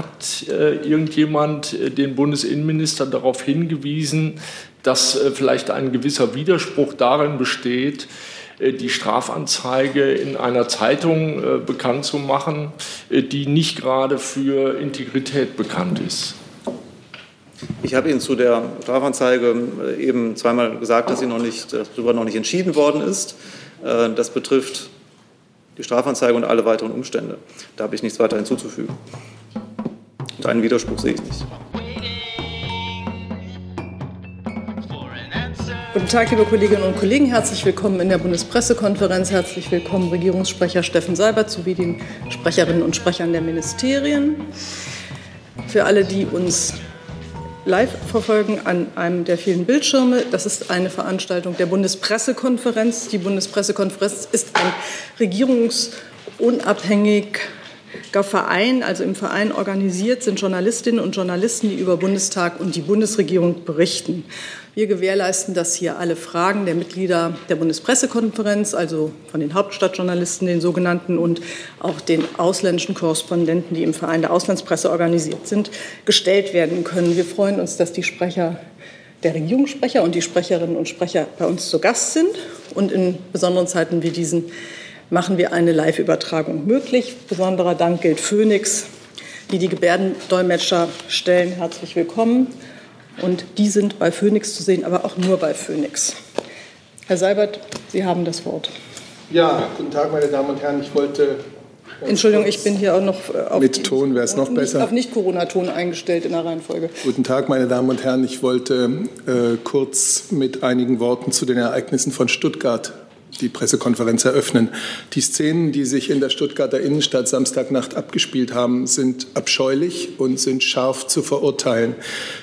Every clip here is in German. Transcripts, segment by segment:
hat äh, irgendjemand äh, den Bundesinnenminister darauf hingewiesen, dass äh, vielleicht ein gewisser Widerspruch darin besteht, äh, die Strafanzeige in einer Zeitung äh, bekannt zu machen, die nicht gerade für Integrität bekannt ist? Ich habe Ihnen zu der Strafanzeige eben zweimal gesagt, dass sie noch nicht, darüber noch nicht entschieden worden ist. Das betrifft die Strafanzeige und alle weiteren Umstände. Da habe ich nichts weiter hinzuzufügen. Und einen Widerspruch sehe ich nicht. Guten Tag, liebe Kolleginnen und Kollegen. Herzlich willkommen in der Bundespressekonferenz. Herzlich willkommen Regierungssprecher Steffen Seibert sowie den Sprecherinnen und Sprechern der Ministerien. Für alle, die uns live verfolgen an einem der vielen Bildschirme. Das ist eine Veranstaltung der Bundespressekonferenz. Die Bundespressekonferenz ist ein regierungsunabhängiger Verein, also im Verein organisiert sind Journalistinnen und Journalisten, die über Bundestag und die Bundesregierung berichten. Wir gewährleisten, dass hier alle Fragen der Mitglieder der Bundespressekonferenz, also von den Hauptstadtjournalisten, den sogenannten, und auch den ausländischen Korrespondenten, die im Verein der Auslandspresse organisiert sind, gestellt werden können. Wir freuen uns, dass die Sprecher der Regierungssprecher und die Sprecherinnen und Sprecher bei uns zu Gast sind. Und in besonderen Zeiten wie diesen machen wir eine Live-Übertragung möglich. Besonderer Dank gilt Phoenix, die die Gebärdendolmetscher stellen. Herzlich willkommen. Und die sind bei Phoenix zu sehen, aber auch nur bei Phoenix. Herr Seibert, Sie haben das Wort. Ja, guten Tag, meine Damen und Herren. Ich wollte. Entschuldigung, ich bin hier auch noch äh, auf, mit Ton wäre es noch besser. auf Nicht-Corona-Ton eingestellt in der Reihenfolge. Guten Tag, meine Damen und Herren. Ich wollte äh, kurz mit einigen Worten zu den Ereignissen von Stuttgart die Pressekonferenz eröffnen. Die Szenen, die sich in der Stuttgarter Innenstadt Samstagnacht abgespielt haben, sind abscheulich und sind scharf zu verurteilen.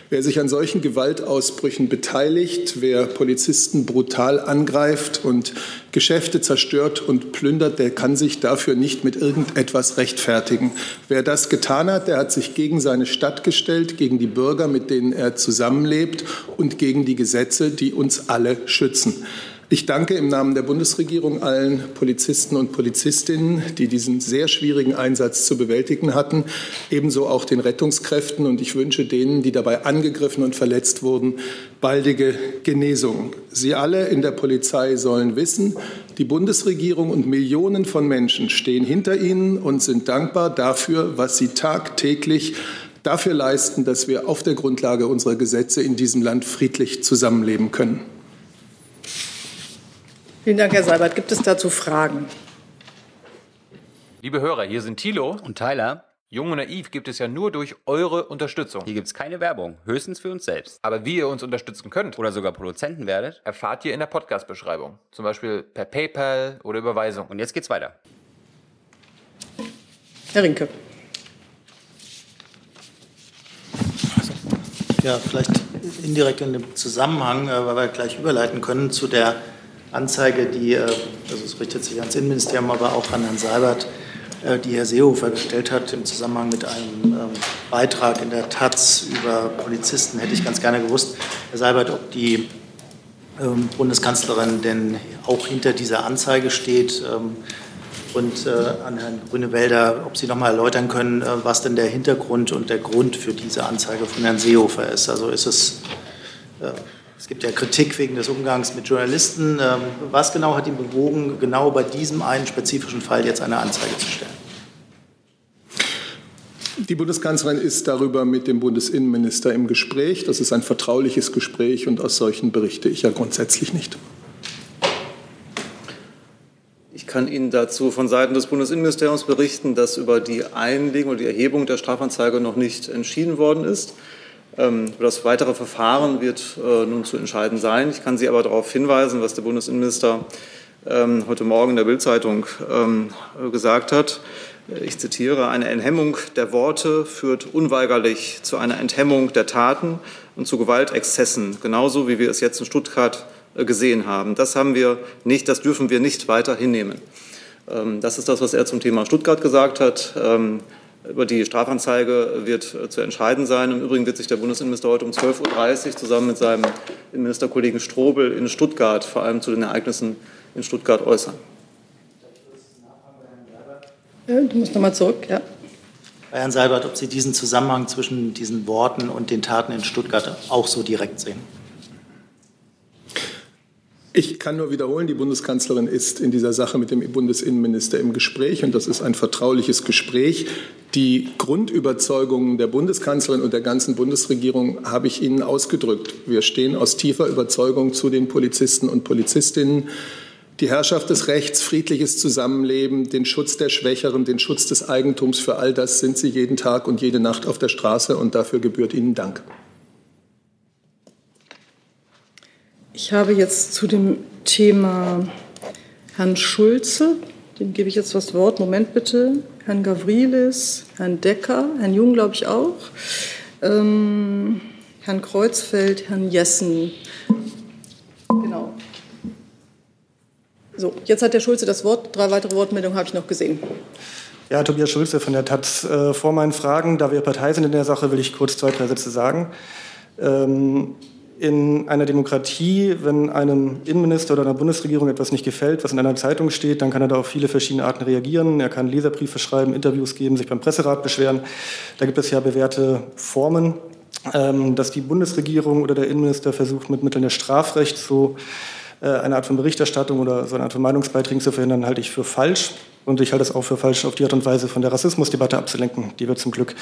Wer sich an solchen Gewaltausbrüchen beteiligt, wer Polizisten brutal angreift und Geschäfte zerstört und plündert, der kann sich dafür nicht mit irgendetwas rechtfertigen. Wer das getan hat, der hat sich gegen seine Stadt gestellt, gegen die Bürger, mit denen er zusammenlebt und gegen die Gesetze, die uns alle schützen. Ich danke im Namen der Bundesregierung allen Polizisten und Polizistinnen, die diesen sehr schwierigen Einsatz zu bewältigen hatten, ebenso auch den Rettungskräften. Und ich wünsche denen, die dabei angegriffen und verletzt wurden, baldige Genesung. Sie alle in der Polizei sollen wissen, die Bundesregierung und Millionen von Menschen stehen hinter ihnen und sind dankbar dafür, was sie tagtäglich dafür leisten, dass wir auf der Grundlage unserer Gesetze in diesem Land friedlich zusammenleben können. Vielen Dank, Herr Seibert. Gibt es dazu Fragen? Liebe Hörer, hier sind Thilo und Tyler. Jung und naiv gibt es ja nur durch eure Unterstützung. Hier gibt es keine Werbung, höchstens für uns selbst. Aber wie ihr uns unterstützen könnt oder sogar Produzenten werdet, erfahrt ihr in der Podcast-Beschreibung. Zum Beispiel per PayPal oder Überweisung. Und jetzt geht's weiter. Herr Rinke. Ja, vielleicht indirekt in dem Zusammenhang, äh, weil wir gleich überleiten können zu der Anzeige, die, äh, also es richtet sich ans Innenministerium, aber auch an Herrn Seibert, äh, die Herr Seehofer gestellt hat im Zusammenhang mit einem ähm, Beitrag in der Taz über Polizisten, hätte ich ganz gerne gewusst, Herr Seibert, ob die ähm, Bundeskanzlerin denn auch hinter dieser Anzeige steht ähm, und äh, an Herrn Grünewälder, ob Sie noch mal erläutern können, was denn der Hintergrund und der Grund für diese Anzeige von Herrn Seehofer ist. Also ist es es gibt ja Kritik wegen des Umgangs mit Journalisten. Ähm, was genau hat ihn bewogen, genau bei diesem einen spezifischen Fall jetzt eine Anzeige zu stellen? Die Bundeskanzlerin ist darüber mit dem Bundesinnenminister im Gespräch. Das ist ein vertrauliches Gespräch und aus solchen berichte ich ja grundsätzlich nicht. Ich kann Ihnen dazu von Seiten des Bundesinnenministeriums berichten, dass über die Einlegung oder die Erhebung der Strafanzeige noch nicht entschieden worden ist. Ähm, das weitere Verfahren wird äh, nun zu entscheiden sein. Ich kann Sie aber darauf hinweisen, was der Bundesinnenminister ähm, heute Morgen in der Bildzeitung ähm, gesagt hat. Ich zitiere, eine Enthemmung der Worte führt unweigerlich zu einer Enthemmung der Taten und zu Gewaltexzessen, genauso wie wir es jetzt in Stuttgart äh, gesehen haben. Das haben wir nicht, das dürfen wir nicht weiter hinnehmen. Das ist das, was er zum Thema Stuttgart gesagt hat. Über die Strafanzeige wird äh, zu entscheiden sein. Im Übrigen wird sich der Bundesinnenminister heute um 12.30 Uhr zusammen mit seinem Innenministerkollegen Strobel in Stuttgart vor allem zu den Ereignissen in Stuttgart äußern. du musst nochmal zurück, ja. Bei Herrn Seibert, ob Sie diesen Zusammenhang zwischen diesen Worten und den Taten in Stuttgart auch so direkt sehen. Ich kann nur wiederholen, die Bundeskanzlerin ist in dieser Sache mit dem Bundesinnenminister im Gespräch und das ist ein vertrauliches Gespräch. Die Grundüberzeugungen der Bundeskanzlerin und der ganzen Bundesregierung habe ich Ihnen ausgedrückt. Wir stehen aus tiefer Überzeugung zu den Polizisten und Polizistinnen. Die Herrschaft des Rechts, friedliches Zusammenleben, den Schutz der Schwächeren, den Schutz des Eigentums, für all das sind Sie jeden Tag und jede Nacht auf der Straße und dafür gebührt Ihnen Dank. Ich habe jetzt zu dem Thema Herrn Schulze, dem gebe ich jetzt das Wort. Moment bitte. Herrn Gavrilis, Herrn Decker, Herrn Jung, glaube ich auch, ähm, Herrn Kreuzfeld, Herrn Jessen. Genau. So, jetzt hat der Schulze das Wort. Drei weitere Wortmeldungen habe ich noch gesehen. Ja, Tobias Schulze von der Taz. Äh, vor meinen Fragen, da wir Partei sind in der Sache, will ich kurz zwei, drei Sätze sagen. Ähm, in einer Demokratie, wenn einem Innenminister oder einer Bundesregierung etwas nicht gefällt, was in einer Zeitung steht, dann kann er da auf viele verschiedene Arten reagieren. Er kann Leserbriefe schreiben, Interviews geben, sich beim Presserat beschweren. Da gibt es ja bewährte Formen. Ähm, dass die Bundesregierung oder der Innenminister versucht, mit Mitteln des Strafrechts so äh, eine Art von Berichterstattung oder so eine Art von Meinungsbeiträgen zu verhindern, halte ich für falsch. Und ich halte es auch für falsch, auf die Art und Weise von der Rassismusdebatte abzulenken, die wir zum Glück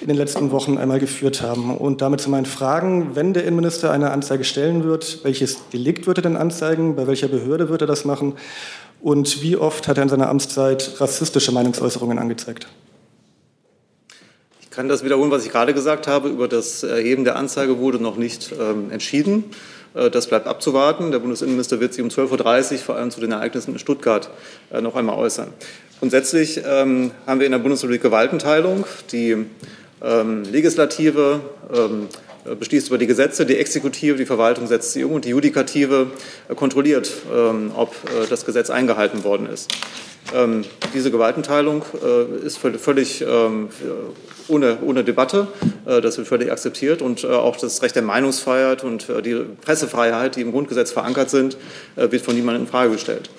in den letzten Wochen einmal geführt haben. Und damit zu meinen Fragen, wenn der Innenminister eine Anzeige stellen wird, welches Delikt wird er denn anzeigen, bei welcher Behörde wird er das machen und wie oft hat er in seiner Amtszeit rassistische Meinungsäußerungen angezeigt? Ich kann das wiederholen, was ich gerade gesagt habe. Über das Erheben der Anzeige wurde noch nicht ähm, entschieden. Äh, das bleibt abzuwarten. Der Bundesinnenminister wird sich um 12.30 Uhr vor allem zu den Ereignissen in Stuttgart äh, noch einmal äußern. Grundsätzlich ähm, haben wir in der Bundesrepublik Gewaltenteilung. Die ähm, Legislative ähm, beschließt über die Gesetze, die Exekutive, die Verwaltung setzt sie um und die Judikative äh, kontrolliert, ähm, ob äh, das Gesetz eingehalten worden ist. Ähm, diese Gewaltenteilung äh, ist völlig ähm, ohne, ohne Debatte. Äh, das wird völlig akzeptiert. Und äh, auch das Recht der Meinungsfreiheit und äh, die Pressefreiheit, die im Grundgesetz verankert sind, äh, wird von niemandem in Frage gestellt.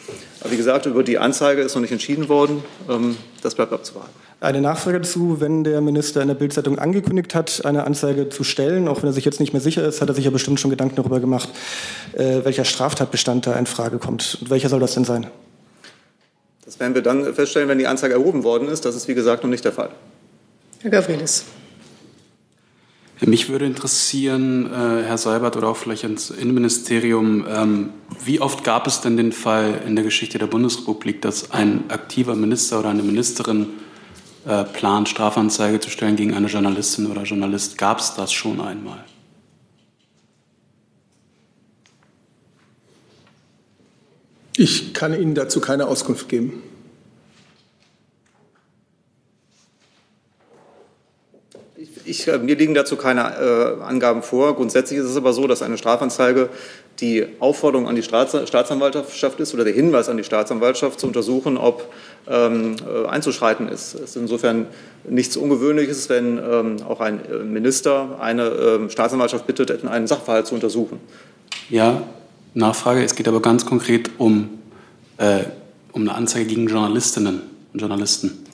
Wie gesagt, über die Anzeige ist noch nicht entschieden worden. Das bleibt abzuwarten. Eine Nachfrage dazu, wenn der Minister in der Bildzeitung angekündigt hat, eine Anzeige zu stellen, auch wenn er sich jetzt nicht mehr sicher ist, hat er sich ja bestimmt schon Gedanken darüber gemacht, äh, welcher Straftatbestand da in Frage kommt. Und welcher soll das denn sein? Das werden wir dann feststellen, wenn die Anzeige erhoben worden ist. Das ist, wie gesagt, noch nicht der Fall. Herr Gavrilis. Mich würde interessieren, äh, Herr Seibert oder auch vielleicht ins Innenministerium, ähm, wie oft gab es denn den Fall in der Geschichte der Bundesrepublik, dass ein aktiver Minister oder eine Ministerin äh, plant, Strafanzeige zu stellen gegen eine Journalistin oder Journalist? Gab es das schon einmal? Ich kann Ihnen dazu keine Auskunft geben. Ich, äh, mir liegen dazu keine äh, Angaben vor. Grundsätzlich ist es aber so, dass eine Strafanzeige die Aufforderung an die Staatsanwaltschaft ist oder der Hinweis an die Staatsanwaltschaft zu untersuchen, ob ähm, äh, einzuschreiten ist. Es ist insofern nichts Ungewöhnliches, wenn ähm, auch ein äh, Minister eine ähm, Staatsanwaltschaft bittet, einen Sachverhalt zu untersuchen. Ja, Nachfrage. Es geht aber ganz konkret um, äh, um eine Anzeige gegen Journalistinnen und Journalisten.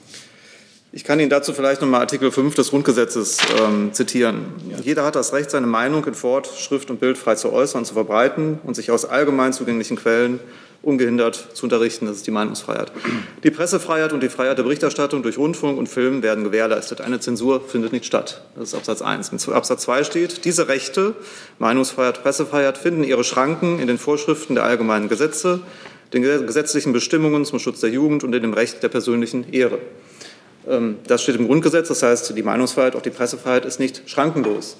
Ich kann Ihnen dazu vielleicht noch mal Artikel 5 des Grundgesetzes ähm, zitieren. Jeder hat das Recht, seine Meinung in Wort, Schrift und Bild frei zu äußern und zu verbreiten und sich aus allgemein zugänglichen Quellen ungehindert zu unterrichten. Das ist die Meinungsfreiheit. Die Pressefreiheit und die Freiheit der Berichterstattung durch Rundfunk und Film werden gewährleistet. Eine Zensur findet nicht statt. Das ist Absatz 1. In Absatz 2 steht, diese Rechte, Meinungsfreiheit, Pressefreiheit, finden ihre Schranken in den Vorschriften der allgemeinen Gesetze, den gesetzlichen Bestimmungen zum Schutz der Jugend und in dem Recht der persönlichen Ehre. Ähm, das steht im Grundgesetz, das heißt, die Meinungsfreiheit, auch die Pressefreiheit ist nicht schrankenlos.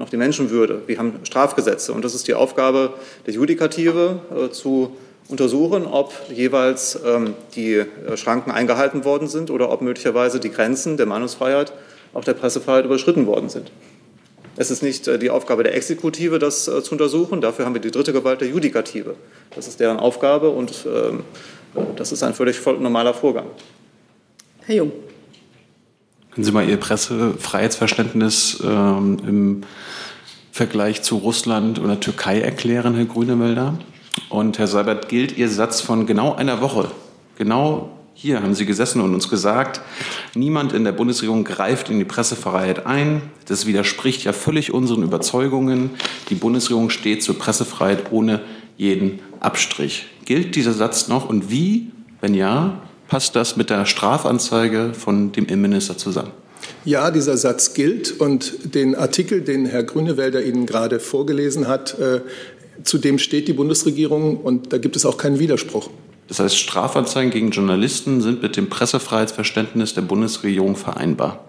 Auch die Menschenwürde. Wir haben Strafgesetze und das ist die Aufgabe der Judikative äh, zu untersuchen, ob jeweils ähm, die äh, Schranken eingehalten worden sind oder ob möglicherweise die Grenzen der Meinungsfreiheit, auch der Pressefreiheit überschritten worden sind. Es ist nicht äh, die Aufgabe der Exekutive, das zu untersuchen. Dafür haben wir die dritte Gewalt der Judikative. Das ist deren Aufgabe und ähm, das ist ein völlig normaler Vorgang. Herr Jung. Können Sie mal Ihr Pressefreiheitsverständnis ähm, im Vergleich zu Russland oder Türkei erklären, Herr Grünemölder? Und Herr Seibert, gilt Ihr Satz von genau einer Woche, genau Hier haben Sie gesessen und uns gesagt, niemand in der Bundesregierung greift in die Pressefreiheit ein. Das widerspricht ja völlig unseren Überzeugungen. Die Bundesregierung steht zur Pressefreiheit ohne jeden Abstrich. Gilt dieser Satz noch und wie, wenn ja, passt das mit der Strafanzeige von dem Innenminister zusammen? Ja, dieser Satz gilt und den Artikel, den Herr Grünewälder Ihnen gerade vorgelesen hat, äh, zu dem steht die Bundesregierung und da gibt es auch keinen Widerspruch. Das heißt, Strafanzeigen gegen Journalisten sind mit dem Pressefreiheitsverständnis der Bundesregierung vereinbar.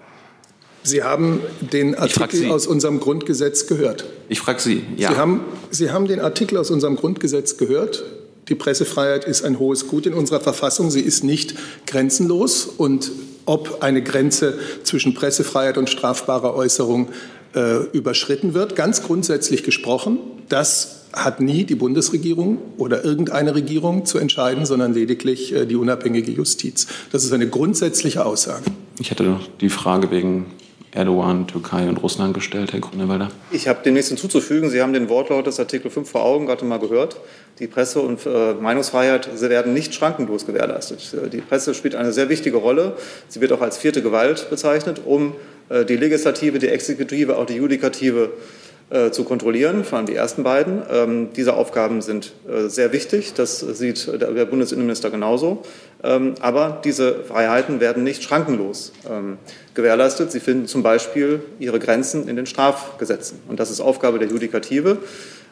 Sie haben den Artikel aus unserem Grundgesetz gehört. Ich frage Sie, ja. Sie haben, Sie haben den Artikel aus unserem Grundgesetz gehört. Die Pressefreiheit ist ein hohes Gut in unserer Verfassung. Sie ist nicht grenzenlos. Und ob eine Grenze zwischen Pressefreiheit und strafbarer Äußerung äh, überschritten wird, ganz grundsätzlich gesprochen, das hat nie die Bundesregierung oder irgendeine Regierung zu entscheiden, sondern lediglich äh, die unabhängige Justiz. Das ist eine grundsätzliche Aussage. Ich hätte noch die Frage wegen Erdogan, Türkei und Russland gestellt, Herr Grünewalder. Ich habe dem nichts hinzuzufügen. Sie haben den Wortlaut des Artikel 5 vor Augen gerade mal gehört. Die Presse- und äh, Meinungsfreiheit werden nicht schrankenlos gewährleistet. Äh, die Presse spielt eine sehr wichtige Rolle. Sie wird auch als vierte Gewalt bezeichnet, um äh, die Legislative, die Exekutive, auch die Judikative äh, zu kontrollieren, vor allem die ersten beiden. Ähm, diese Aufgaben sind äh, sehr wichtig, das sieht der Bundesinnenminister genauso. Ähm, aber diese Freiheiten werden nicht schrankenlos ähm, gewährleistet. Sie finden zum Beispiel ihre Grenzen in den Strafgesetzen. Und das ist Aufgabe der Judikative,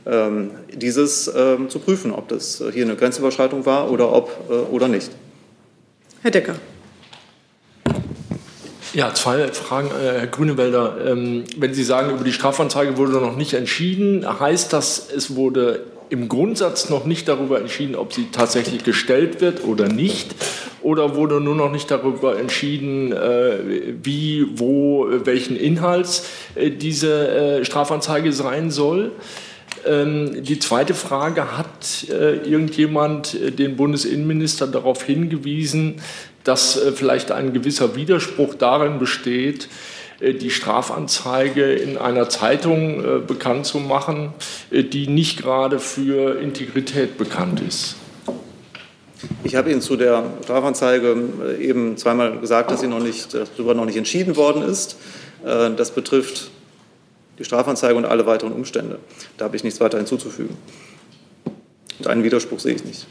ähm, dieses ähm, zu prüfen, ob das hier eine Grenzüberschreitung war oder ob äh, oder nicht. Herr Decker. Ja, zwei Fragen, äh, Herr Grünewälder. Ähm, wenn Sie sagen, über die Strafanzeige wurde noch nicht entschieden, heißt das, es wurde im Grundsatz noch nicht darüber entschieden, ob sie tatsächlich gestellt wird oder nicht? Oder wurde nur noch nicht darüber entschieden, äh, wie, wo, welchen Inhalts äh, diese Strafanzeige sein soll? Ähm, die zweite Frage, hat irgendjemand den Bundesinnenminister darauf hingewiesen, dass äh, vielleicht ein gewisser Widerspruch darin besteht, äh, die Strafanzeige in einer Zeitung äh, bekannt zu machen, die nicht gerade für Integrität bekannt ist. Ich habe Ihnen zu der Strafanzeige eben zweimal gesagt, dass sie noch nicht, darüber noch nicht entschieden worden ist. Das betrifft die Strafanzeige und alle weiteren Umstände. Da habe ich nichts weiter hinzuzufügen. Und einen Widerspruch sehe ich nicht.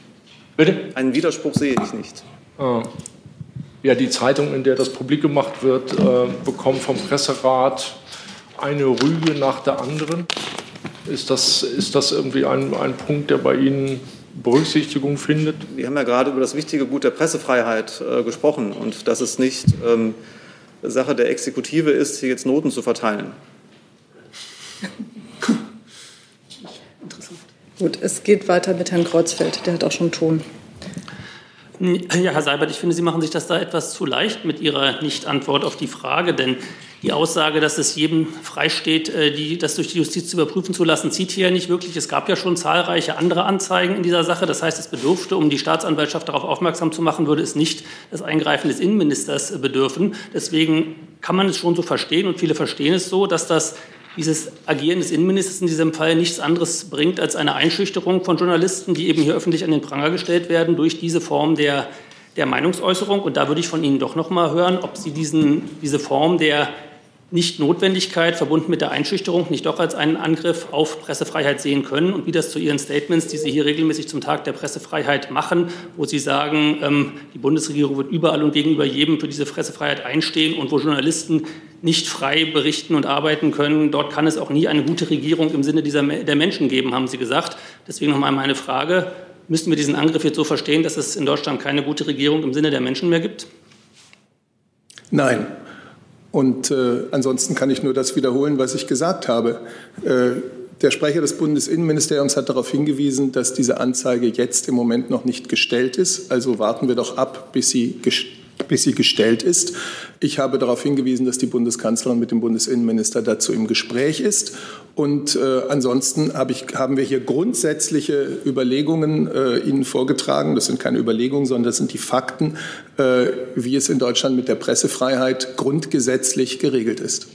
Bitte? Einen Widerspruch sehe ich nicht. Ah ja, die Zeitung, in der das publik gemacht wird, äh, bekommt vom Presserat eine Rüge nach der anderen. Ist das, ist das irgendwie ein, ein Punkt, der bei Ihnen Berücksichtigung findet? Wir haben ja gerade über das wichtige Gut der Pressefreiheit äh, gesprochen und dass es nicht ähm, Sache der Exekutive ist, hier jetzt Noten zu verteilen. Gut, es geht weiter mit Herrn Kreuzfeld. Der hat auch schon Ton. Ja, Herr Seibert, ich finde, Sie machen sich das da etwas zu leicht mit Ihrer Nicht-Antwort auf die Frage, denn die Aussage, dass es jedem freisteht, äh, das durch die Justiz zu überprüfen zu lassen, zieht hier nicht wirklich. Es gab ja schon zahlreiche andere Anzeigen in dieser Sache. Das heißt, es bedurfte, um die Staatsanwaltschaft darauf aufmerksam zu machen, würde es nicht das Eingreifen des Innenministers bedürfen. Deswegen kann man es schon so verstehen und viele verstehen es so, dass das dieses Agieren des Innenministers in diesem Fall nichts anderes bringt als eine Einschüchterung von Journalisten, die eben hier öffentlich an den Pranger gestellt werden durch diese Form der, der Meinungsäußerung. Und da würde ich von Ihnen doch noch mal hören, ob Sie diesen, diese Form der nicht-Notwendigkeit verbunden mit der Einschüchterung nicht doch als einen Angriff auf Pressefreiheit sehen können und wie das zu Ihren Statements, die Sie hier regelmäßig zum Tag der Pressefreiheit machen, wo Sie sagen, ähm, die Bundesregierung wird überall und gegenüber jedem für diese Pressefreiheit einstehen und wo Journalisten nicht frei berichten und arbeiten können. Dort kann es auch nie eine gute Regierung im Sinne dieser, der Menschen geben, haben Sie gesagt. Deswegen nochmal meine Frage, müssten wir diesen Angriff jetzt so verstehen, dass es in Deutschland keine gute Regierung im Sinne der Menschen mehr gibt? Nein. Und äh, ansonsten kann ich nur das wiederholen, was ich gesagt habe. Äh, der Sprecher des Bundesinnenministeriums hat darauf hingewiesen, dass diese Anzeige jetzt im Moment noch nicht gestellt ist. Also warten wir doch ab, bis sie gestellt bis sie gestellt ist. Ich habe darauf hingewiesen, dass die Bundeskanzlerin mit dem Bundesinnenminister dazu im Gespräch ist. Und äh, ansonsten hab ich, haben wir hier grundsätzliche Überlegungen äh, Ihnen vorgetragen. Das sind keine Überlegungen, sondern das sind die Fakten, äh, wie es in Deutschland mit der Pressefreiheit grundgesetzlich geregelt ist.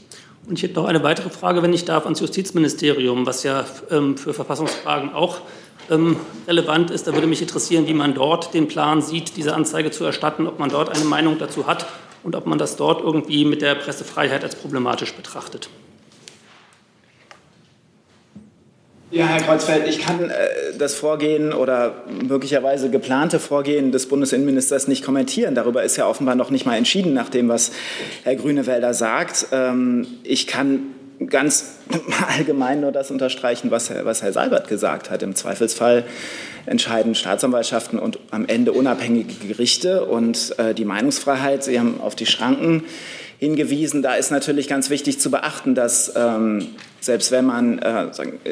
Und ich hätte noch eine weitere Frage, wenn ich darf, ans Justizministerium, was ja ähm, für Verfassungsfragen auch ähm, relevant ist. Da würde mich interessieren, wie man dort den Plan sieht, diese Anzeige zu erstatten, ob man dort eine Meinung dazu hat und ob man das dort irgendwie mit der Pressefreiheit als problematisch betrachtet. Ja, Herr Kreuzfeld, ich kann äh, das Vorgehen oder möglicherweise geplante Vorgehen des Bundesinnenministers nicht kommentieren. Darüber ist ja offenbar noch nicht mal entschieden, nach dem, was Herr Grünewälder sagt. Ähm, ich kann ganz allgemein nur das unterstreichen, was Herr, was Herr Seibert gesagt hat. Im Zweifelsfall entscheiden Staatsanwaltschaften und am Ende unabhängige Gerichte und äh, die Meinungsfreiheit. Sie haben auf die Schranken hingewiesen. Da ist natürlich ganz wichtig zu beachten, dass ähm, selbst wenn man äh,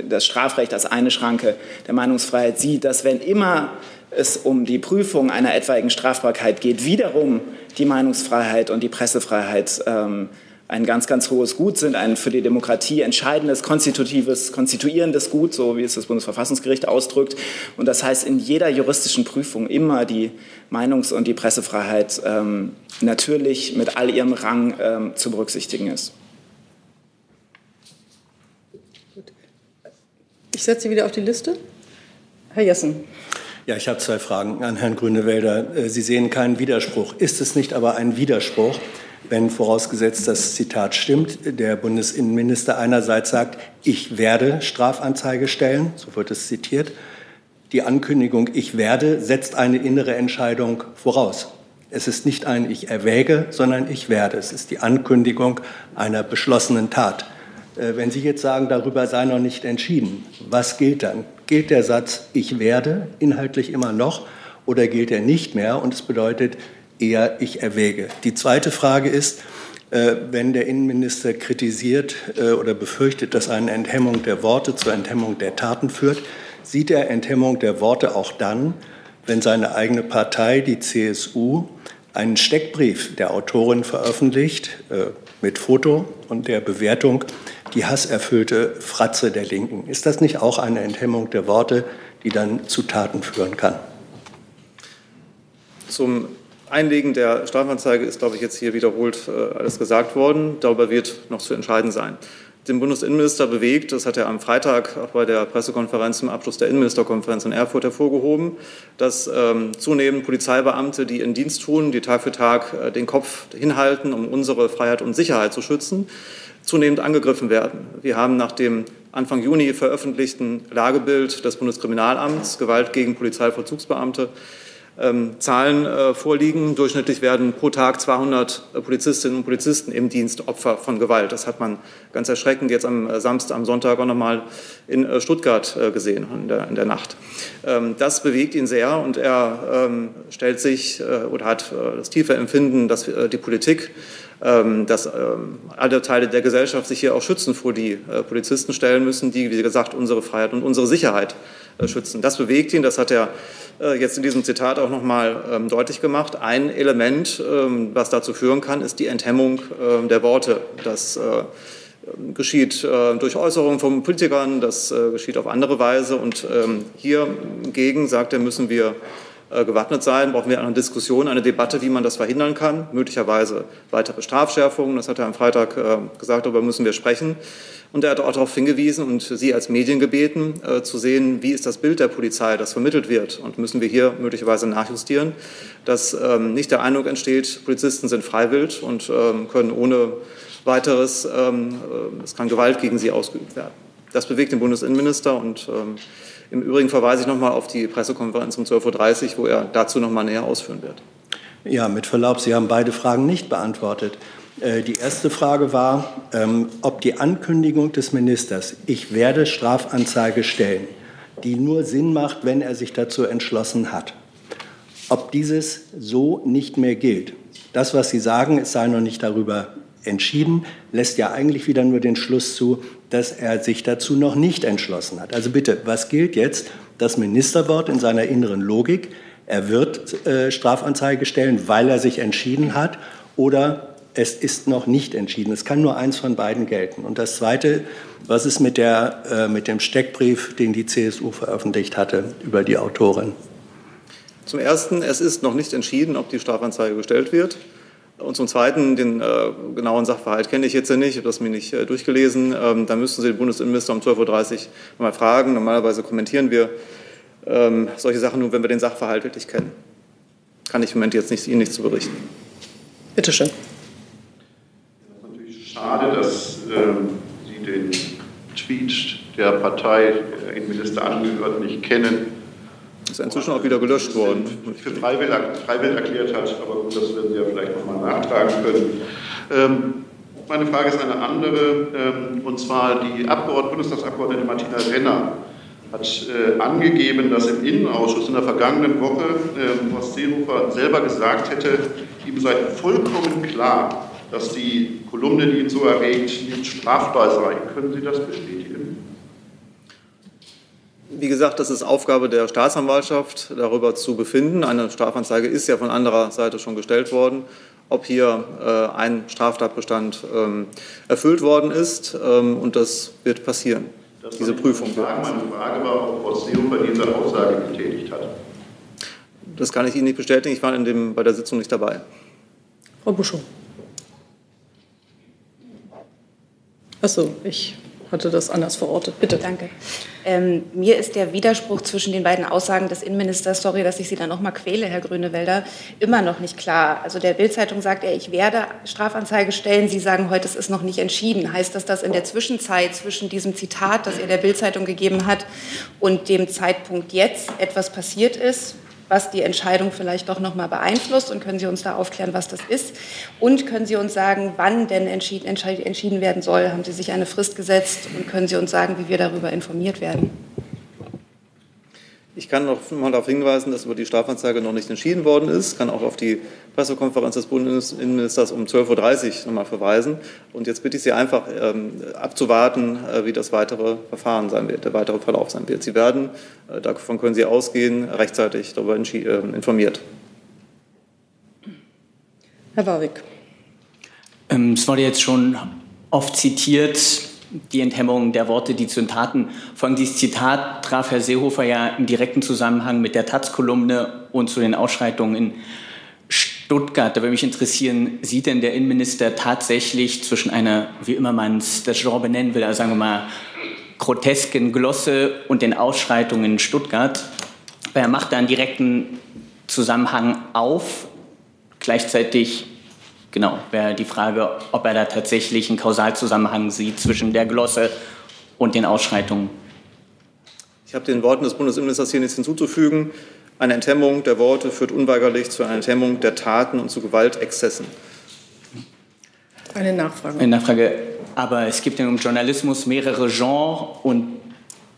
das Strafrecht als eine Schranke der Meinungsfreiheit sieht, dass wenn immer es um die Prüfung einer etwaigen Strafbarkeit geht, wiederum die Meinungsfreiheit und die Pressefreiheit ähm, ein ganz, ganz hohes Gut sind, ein für die Demokratie entscheidendes, konstitutives, konstituierendes Gut, so wie es das Bundesverfassungsgericht ausdrückt. Und das heißt, in jeder juristischen Prüfung immer die Meinungs- und die Pressefreiheit ähm, natürlich mit all ihrem Rang ähm, zu berücksichtigen ist. Ich setze Sie wieder auf die Liste. Herr Jessen. Ja, ich habe zwei Fragen an Herrn Grünewälder. Äh, Sie sehen keinen Widerspruch. Ist es nicht aber ein Widerspruch, wenn vorausgesetzt das Zitat stimmt, der Bundesinnenminister einerseits sagt, ich werde Strafanzeige stellen, so wird es zitiert. Die Ankündigung, ich werde, setzt eine innere Entscheidung voraus. Es ist nicht ein Ich erwäge, sondern ich werde. Es ist die Ankündigung einer beschlossenen Tat. Äh, wenn Sie jetzt sagen, darüber sei noch nicht entschieden, was gilt dann? Gilt der Satz, ich werde inhaltlich immer noch oder gilt er nicht mehr? Und es bedeutet eher, ich erwäge. Die zweite Frage ist, äh, wenn der Innenminister kritisiert äh, oder befürchtet, dass eine Enthemmung der Worte zur Enthemmung der Taten führt, sieht er Enthemmung der Worte auch dann, wenn seine eigene Partei, die CSU, einen Steckbrief der Autorin veröffentlicht mit Foto und der Bewertung, die hasserfüllte Fratze der Linken. Ist das nicht auch eine Enthemmung der Worte, die dann zu Taten führen kann? Zum Einlegen der Strafanzeige ist, glaube ich, jetzt hier wiederholt äh, alles gesagt worden. Darüber wird noch zu entscheiden sein. Den Bundesinnenminister bewegt, das hat er am Freitag auch bei der Pressekonferenz im Abschluss der Innenministerkonferenz in Erfurt hervorgehoben, dass ähm, zunehmend Polizeibeamte, die in Dienst tun, die Tag für Tag äh, den Kopf hinhalten, um unsere Freiheit und Sicherheit zu schützen, zunehmend angegriffen werden. Wir haben nach dem Anfang Juni veröffentlichten Lagebild des Bundeskriminalamts Gewalt gegen Polizeivollzugsbeamte Zahlen äh, vorliegen. Durchschnittlich werden pro Tag 200 äh, Polizistinnen und Polizisten im Dienst Opfer von Gewalt. Das hat man ganz erschreckend jetzt am äh, Samstag, am Sonntag auch nochmal in Stuttgart gesehen, in der, in der Nacht. Ähm, das bewegt ihn sehr und er ähm, stellt sich oder hat das tiefe Empfinden, dass die Politik ähm, dass ähm, alle Teile der Gesellschaft sich hier auch schützen vor die Polizisten stellen müssen, die, wie gesagt, unsere Freiheit und unsere Sicherheit äh, schützen. Das bewegt ihn, das hat er äh, jetzt in diesem Zitat auch noch mal ähm, deutlich gemacht. Ein Element, was dazu führen kann, ist die Enthemmung der Worte. Das geschieht durch Äußerungen von Politikern, das geschieht auf andere Weise. Und hiergegen, sagt er, müssen wir äh, gewappnet sein, brauchen wir eine Diskussion, eine Debatte, wie man das verhindern kann, möglicherweise weitere Strafschärfungen, das hat er am Freitag äh, gesagt, darüber müssen wir sprechen. Und er hat auch darauf hingewiesen und Sie als Medien gebeten, äh, zu sehen, wie ist das Bild der Polizei, das vermittelt wird. Und müssen wir hier möglicherweise nachjustieren, dass ähm, nicht der Eindruck entsteht, Polizisten sind freiwillig und ähm, können ohne weiteres, ähm, es kann Gewalt gegen sie ausgeübt werden. Das bewegt den Bundesinnenminister und ähm, im Übrigen verweise ich noch mal auf die Pressekonferenz um 12.30 Uhr, wo er dazu noch mal näher ausführen wird. Ja, mit Verlaub, Sie haben beide Fragen nicht beantwortet. Äh, die erste Frage war, ähm, ob die Ankündigung des Ministers, ich werde Strafanzeige stellen, die nur Sinn macht, wenn er sich dazu entschlossen hat, ob dieses so nicht mehr gilt. Das, was Sie sagen, es sei noch nicht darüber entschieden, lässt ja eigentlich wieder nur den Schluss zu, dass er sich dazu noch nicht entschlossen hat. Also bitte, was gilt jetzt? Das Ministerwort in seiner inneren Logik, er wird äh, Strafanzeige stellen, weil er sich entschieden hat, oder es ist noch nicht entschieden. Es kann nur eins von beiden gelten. Und das Zweite, was ist mit, der, äh, mit dem Steckbrief, den die CSU veröffentlicht hatte über die Autorin? Zum Ersten, es ist noch nicht entschieden, ob die Strafanzeige gestellt wird. Und zum Zweiten, den äh, genauen Sachverhalt kenne ich jetzt ja nicht, ich habe das mir nicht äh, durchgelesen. Ähm, da müssten Sie den Bundesinnenminister um 12.30 Uhr mal fragen. Normalerweise kommentieren wir ähm, solche Sachen nur, wenn wir den Sachverhalt wirklich kennen. Kann ich im Moment jetzt nicht, Ihnen nicht zu berichten. Bitte schön. Es ist natürlich schade, dass ähm, Sie den Tweet der Partei, der Innenminister angehört, nicht kennen. Ist inzwischen auch wieder gelöscht worden. Für freiwillig, freiwillig erklärt hat, aber gut, das werden Sie ja vielleicht nochmal nachtragen können. Ähm, meine Frage ist eine andere, ähm, und zwar die Abgeordnete, Bundestagsabgeordnete Martina Renner hat äh, angegeben, dass im Innenausschuss in der vergangenen Woche äh, Horst Seehofer selber gesagt hätte, ihm sei vollkommen klar, dass die Kolumne, die ihn so erregt, nicht strafbar sei. Können Sie das bestätigen? Wie gesagt, das ist Aufgabe der Staatsanwaltschaft, darüber zu befinden. Eine Strafanzeige ist ja von anderer Seite schon gestellt worden, ob hier äh, ein Straftatbestand ähm, erfüllt worden ist. Ähm, und das wird passieren. Das diese Prüfung. Frage. Meine Frage war, ob Frau Seehofer diese Aussage getätigt hat. Das kann ich Ihnen nicht bestätigen. Ich war in dem, bei der Sitzung nicht dabei. Frau Buschow. Achso, ich hatte das anders verortet. Bitte. Danke. Ähm, mir ist der Widerspruch zwischen den beiden Aussagen des Innenministers, sorry, dass ich Sie da noch mal quäle, Herr Grünewälder, immer noch nicht klar. Also der Bildzeitung sagt er, ich werde Strafanzeige stellen. Sie sagen heute, es ist noch nicht entschieden. Heißt das, dass in der Zwischenzeit zwischen diesem Zitat, das er der Bildzeitung gegeben hat, und dem Zeitpunkt jetzt etwas passiert ist? Was die Entscheidung vielleicht doch noch mal beeinflusst und können Sie uns da aufklären, was das ist? Und können Sie uns sagen, wann denn entschieden, entschieden werden soll? Haben Sie sich eine Frist gesetzt und können Sie uns sagen, wie wir darüber informiert werden? Ich kann noch mal darauf hinweisen, dass über die Strafanzeige noch nicht entschieden worden ist. Ich kann auch auf die Pressekonferenz des Bundesinnenministers um 12.30 Uhr noch mal verweisen. Und jetzt bitte ich Sie einfach ähm, abzuwarten, äh, wie das weitere Verfahren sein wird, der weitere Verlauf sein wird. Sie werden, äh, davon können Sie ausgehen, rechtzeitig darüber äh, informiert. Herr Warwick. Ähm, es wurde jetzt schon oft zitiert, die Enthemmung der Worte, die zu den Taten folgen. Dieses Zitat traf Herr Seehofer ja im direkten Zusammenhang mit der Taz-Kolumne und zu den Ausschreitungen in Stuttgart. Da würde mich interessieren, sieht denn der Innenminister tatsächlich zwischen einer, wie immer man es das Genre benennen will, also sagen wir mal, grotesken Glosse und den Ausschreitungen in Stuttgart, weil er macht da einen direkten Zusammenhang auf. Gleichzeitig Genau, wäre die Frage, ob er da tatsächlich einen Kausalzusammenhang sieht zwischen der Glosse und den Ausschreitungen. Ich habe den Worten des Bundesinnenministers hier nichts hinzuzufügen. Eine Enthemmung der Worte führt unweigerlich zu einer Enthemmung der Taten und zu Gewaltexzessen. Eine Nachfrage. Eine Nachfrage. Aber es gibt im Journalismus mehrere Genres und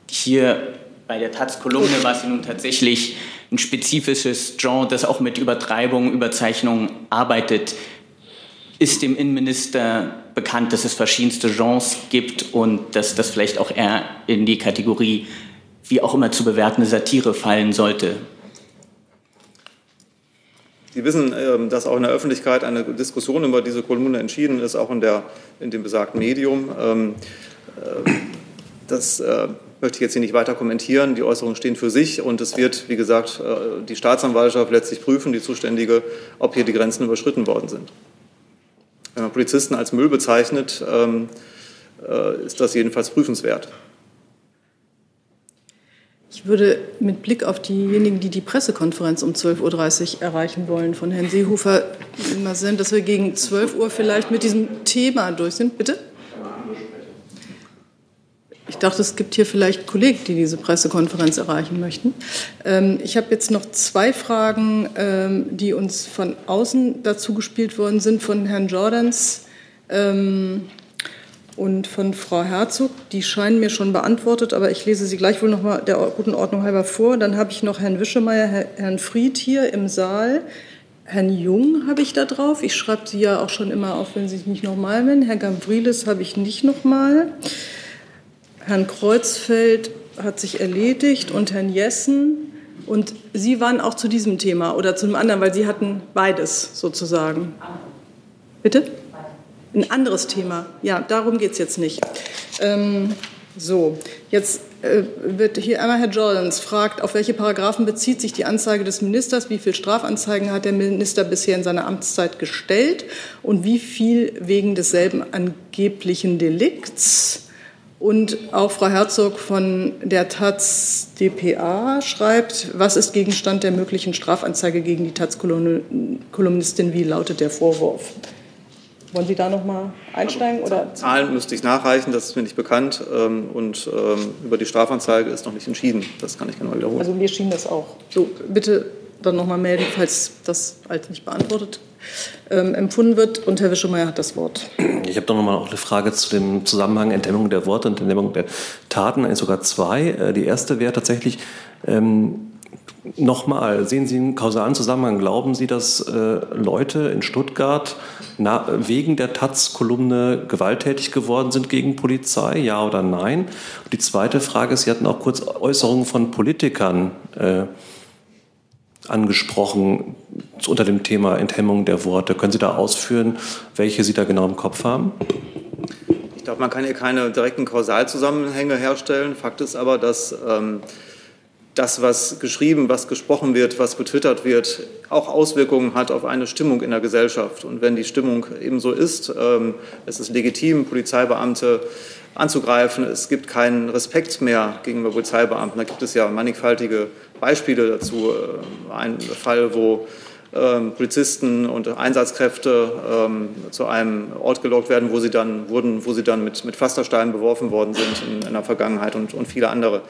hier bei der Taz-Kolumne war es nun tatsächlich ein spezifisches Genre, das auch mit Übertreibung, Überzeichnung arbeitet ist dem Innenminister bekannt, dass es verschiedenste Genres gibt und dass das vielleicht auch eher in die Kategorie wie auch immer zu bewertende Satire fallen sollte? Sie wissen, ähm, dass auch in der Öffentlichkeit eine Diskussion über diese Kolumne entschieden ist, auch in, der, in dem besagten Medium. Ähm, äh, das äh, möchte ich jetzt hier nicht weiter kommentieren. Die Äußerungen stehen für sich und es wird, wie gesagt, äh, die Staatsanwaltschaft letztlich prüfen, die Zuständige, ob hier die Grenzen überschritten worden sind. Wenn man Polizisten als Müll bezeichnet, ähm, äh, ist das jedenfalls prüfenswert. Ich würde mit Blick auf diejenigen, die die Pressekonferenz um 12.30 Uhr erreichen wollen, von Herrn Seehofer immer sehen, dass wir gegen 12 Uhr vielleicht mit diesem Thema durch sind. Bitte? Ich dachte, es gibt hier vielleicht Kollegen, die diese Pressekonferenz erreichen möchten. Ähm, ich habe jetzt noch zwei Fragen, ähm, die uns von außen dazu gespielt worden sind, von Herrn Jordans ähm, und von Frau Herzog. Die scheinen mir schon beantwortet, aber ich lese sie gleichwohl noch mal der guten Ordnung halber vor. Dann habe ich noch Herrn Wischemeyer, Herrn Fried hier im Saal. Herrn Jung habe ich da drauf. Ich schreibe sie ja auch schon immer auf, wenn Sie nicht nochmal nennen. Herr Gavrilis habe ich nicht nochmal. mal. Herrn Kreuzfeld hat sich erledigt und Herrn Jessen. Und Sie waren auch zu diesem Thema oder zu einem anderen, weil Sie hatten beides sozusagen. Bitte? Ein anderes Thema. Ja, darum geht es jetzt nicht. Ähm, so, jetzt äh, wird hier einmal Herr Jordans fragt, auf welche Paragraphen bezieht sich die Anzeige des Ministers? Wie viele Strafanzeigen hat der Minister bisher in seiner Amtszeit gestellt? Und wie viel wegen desselben angeblichen Delikts? Und auch Frau Herzog von der Taz DPA schreibt, was ist Gegenstand der möglichen Strafanzeige gegen die Taz-Kolumnistin? Wie lautet der Vorwurf? Wollen Sie da noch mal einsteigen? Oder? Zahlen müsste ich nachreichen, das ist mir nicht bekannt. Ähm, und ähm, über die Strafanzeige ist noch nicht entschieden. Das kann ich genau wiederholen. Also mir schien das auch. So, bitte dann noch mal melden, falls das als nicht beantwortet ähm, empfunden wird. Und Herr Wischemeyer hat das Wort. Ich habe doch noch mal auch eine Frage zu dem Zusammenhang Enthemmung der Worte und Enthemmung der Taten, eigentlich sogar zwei. Äh, die erste wäre tatsächlich, ähm, Nochmal, sehen Sie einen kausalen Zusammenhang? Glauben Sie, dass äh, Leute in Stuttgart na, wegen der Taz-Kolumne gewalttätig geworden sind gegen Polizei? Ja oder nein? Und die zweite Frage ist, Sie hatten auch kurz Äußerungen von Politikern äh, angesprochen unter dem Thema Enthemmung der Worte. Können Sie da ausführen, welche Sie da genau im Kopf haben? Ich glaube, man kann hier keine direkten Kausalzusammenhänge herstellen. Fakt ist aber, dass ähm, das, was geschrieben, was gesprochen wird, was betwittert wird, auch Auswirkungen hat auf eine Stimmung in der Gesellschaft. Und wenn die Stimmung eben so ist, ähm, es ist legitim, Polizeibeamte anzugreifen, es gibt keinen Respekt mehr gegenüber Polizeibeamten. Da gibt es ja mannigfaltige Beispiele dazu. Äh, ein Fall, wo ähm, Polizisten und Einsatzkräfte ähm, zu einem Ort gelockt werden, wo sie dann wurden, wo sie dann mit, mit Pflastersteinen beworfen worden sind in, in der Vergangenheit und, und viele andere.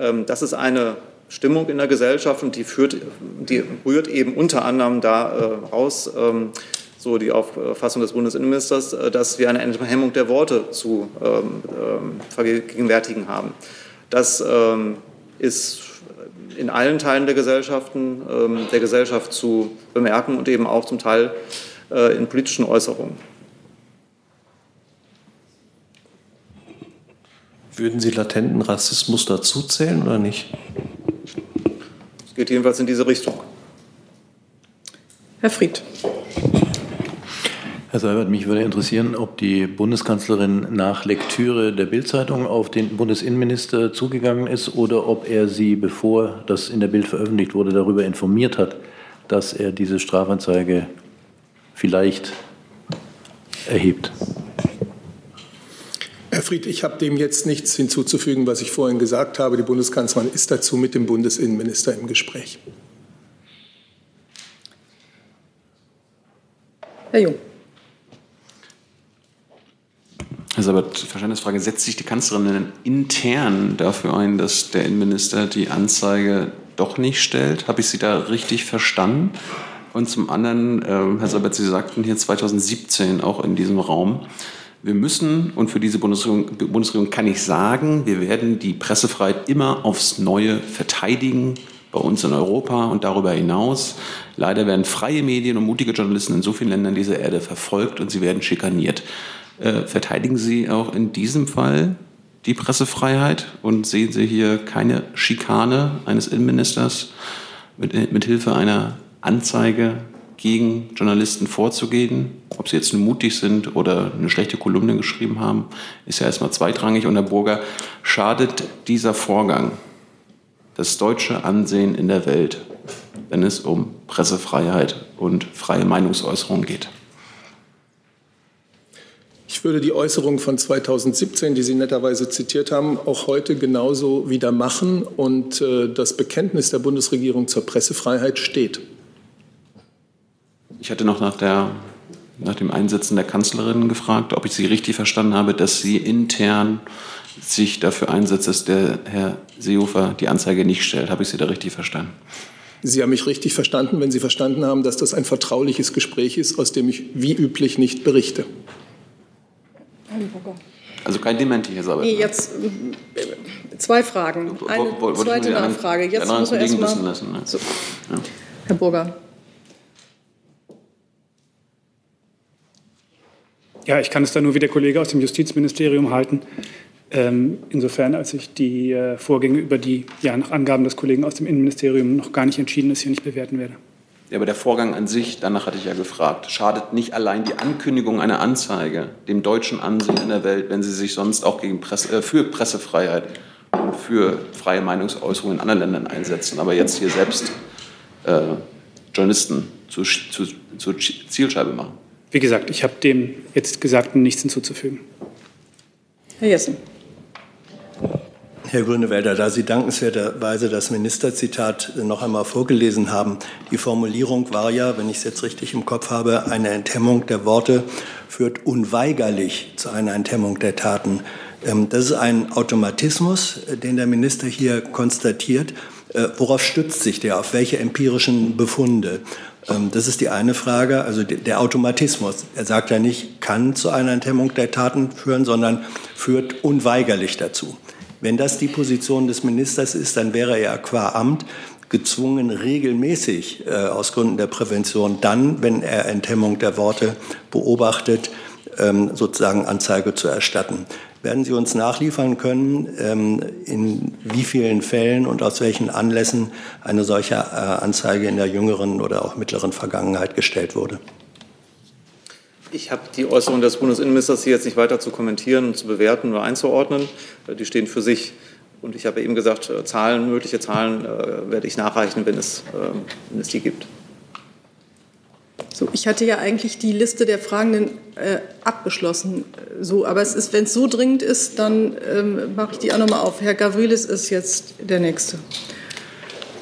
Ähm, das ist eine Stimmung in der Gesellschaft und die, führt, die rührt eben unter anderem da äh, raus, so die Auffassung des Bundesinnenministers, äh, dass wir eine Enthemmung der Worte zu vergegenwärtigen haben. Das ist in allen Teilen der Gesellschaften, ähm, der Gesellschaft zu bemerken und eben auch zum Teil äh, in politischen Äußerungen. Würden Sie latenten Rassismus dazuzählen oder nicht? Es geht jedenfalls in diese Richtung. Herr Fried. Herr Seibert, mich würde interessieren, ob die Bundeskanzlerin nach Lektüre der Bildzeitung auf den Bundesinnenminister zugegangen ist oder ob er sie, bevor das in der Bild veröffentlicht wurde, darüber informiert hat, dass er diese Strafanzeige vielleicht erhebt. Herr Fried, ich habe dem jetzt nichts hinzuzufügen, was ich vorhin gesagt habe. Die Bundeskanzlerin ist dazu mit dem Bundesinnenminister im Gespräch. Herr Jung. Herr Sabat, Verständnisfrage. Setzt sich die Kanzlerin denn intern dafür ein, dass der Innenminister die Anzeige doch nicht stellt? Habe ich Sie da richtig verstanden? Und zum anderen, äh, Herr Sabat, Sie sagten hier 2017 auch in diesem Raum, wir müssen, und für diese Bundesregierung, Bundesregierung kann ich sagen, wir werden die Pressefreiheit immer aufs Neue verteidigen, bei uns in Europa und darüber hinaus. Leider werden freie Medien und mutige Journalisten in so vielen Ländern dieser Erde verfolgt und sie werden schikaniert. Äh, verteidigen Sie auch in diesem Fall die Pressefreiheit und sehen Sie hier keine Schikane eines Innenministers mit, mit Hilfe einer Anzeige gegen Journalisten vorzugehen. Ob sie jetzt mutig sind oder eine schlechte Kolumne geschrieben haben, ist ja erstmal zweitrangig. Und Herr Burger, schadet dieser Vorgang das deutsche Ansehen in der Welt, wenn es um Pressefreiheit und freie Meinungsäußerung geht? Ich würde die Äußerung von 2017, die Sie netterweise zitiert haben, auch heute genauso wieder machen. Und äh, das Bekenntnis der Bundesregierung zur Pressefreiheit steht. Ich hatte noch nach, der, nach dem Einsetzen der Kanzlerin gefragt, ob ich Sie richtig verstanden habe, dass sie intern sich dafür einsetzt, dass der Herr Seehofer die Anzeige nicht stellt. Habe ich Sie da richtig verstanden? Sie haben mich richtig verstanden, wenn Sie verstanden haben, dass das ein vertrauliches Gespräch ist, aus dem ich wie üblich nicht berichte. Also kein Dementi, Herr Sabat. Nee, jetzt äh, zwei Fragen. Eine wo, wo, zweite Nachfrage. Jetzt muss er erstmal. Lassen, ne? so. ja. Herr Burger. Ja, ich kann es da nur wie der Kollege aus dem Justizministerium halten. Ähm, insofern, als ich die äh, Vorgänge über die, ja, nach Angaben des Kollegen aus dem Innenministerium noch gar nicht entschieden ist, hier nicht bewerten werde. Ja, aber der Vorgang an sich, danach hatte ich ja gefragt, schadet nicht allein die Ankündigung einer Anzeige dem deutschen Ansehen in der Welt, wenn sie sich sonst auch gegen Presse, äh, für Pressefreiheit und für freie Meinungsäußerung in anderen Ländern einsetzen, aber jetzt hier selbst äh, Journalisten zur zu, zu Zielscheibe machen. Wie gesagt, ich habe dem jetzt Gesagten nichts hinzuzufügen. Herr Jessen. Herr Grünewälder, da Sie dankenswerterweise das Ministerzitat noch einmal vorgelesen haben, die Formulierung war ja, wenn ich es jetzt richtig im Kopf habe, eine Enthemmung der Worte führt unweigerlich zu einer Enthemmung der Taten. Ähm, das ist ein Automatismus, äh, den der Minister hier konstatiert. Äh, worauf stützt sich der? Auf welche empirischen Befunde? Ähm, das ist die eine Frage, also der Automatismus. Er sagt ja nicht, kann zu einer Enthemmung der Taten führen, sondern führt unweigerlich dazu. Wenn das die Position des Ministers ist, dann wäre er qua Amt gezwungen, regelmäßig äh, aus Gründen der Prävention dann, wenn er Enthemmung der Worte beobachtet, ähm, sozusagen Anzeige zu erstatten. Werden Sie uns nachliefern können, ähm, in wie vielen Fällen und aus welchen Anlässen eine solche äh, Anzeige in der jüngeren oder auch mittleren Vergangenheit gestellt wurde? Ich habe die Äußerung des Bundesinnenministers hier jetzt nicht weiter zu kommentieren zu bewerten oder einzuordnen. Äh, die stehen für sich. Und ich habe eben gesagt, äh, Zahlen, mögliche Zahlen werde ich nachreichen, wenn es, wenn es die gibt. So, ich hatte ja eigentlich die Liste der Fragenden äh, abgeschlossen. So, aber es ist, wenn es so dringend ist, dann ähm, mache ich die auch nochmal auf. Herr Gavrilis ist jetzt der Nächste.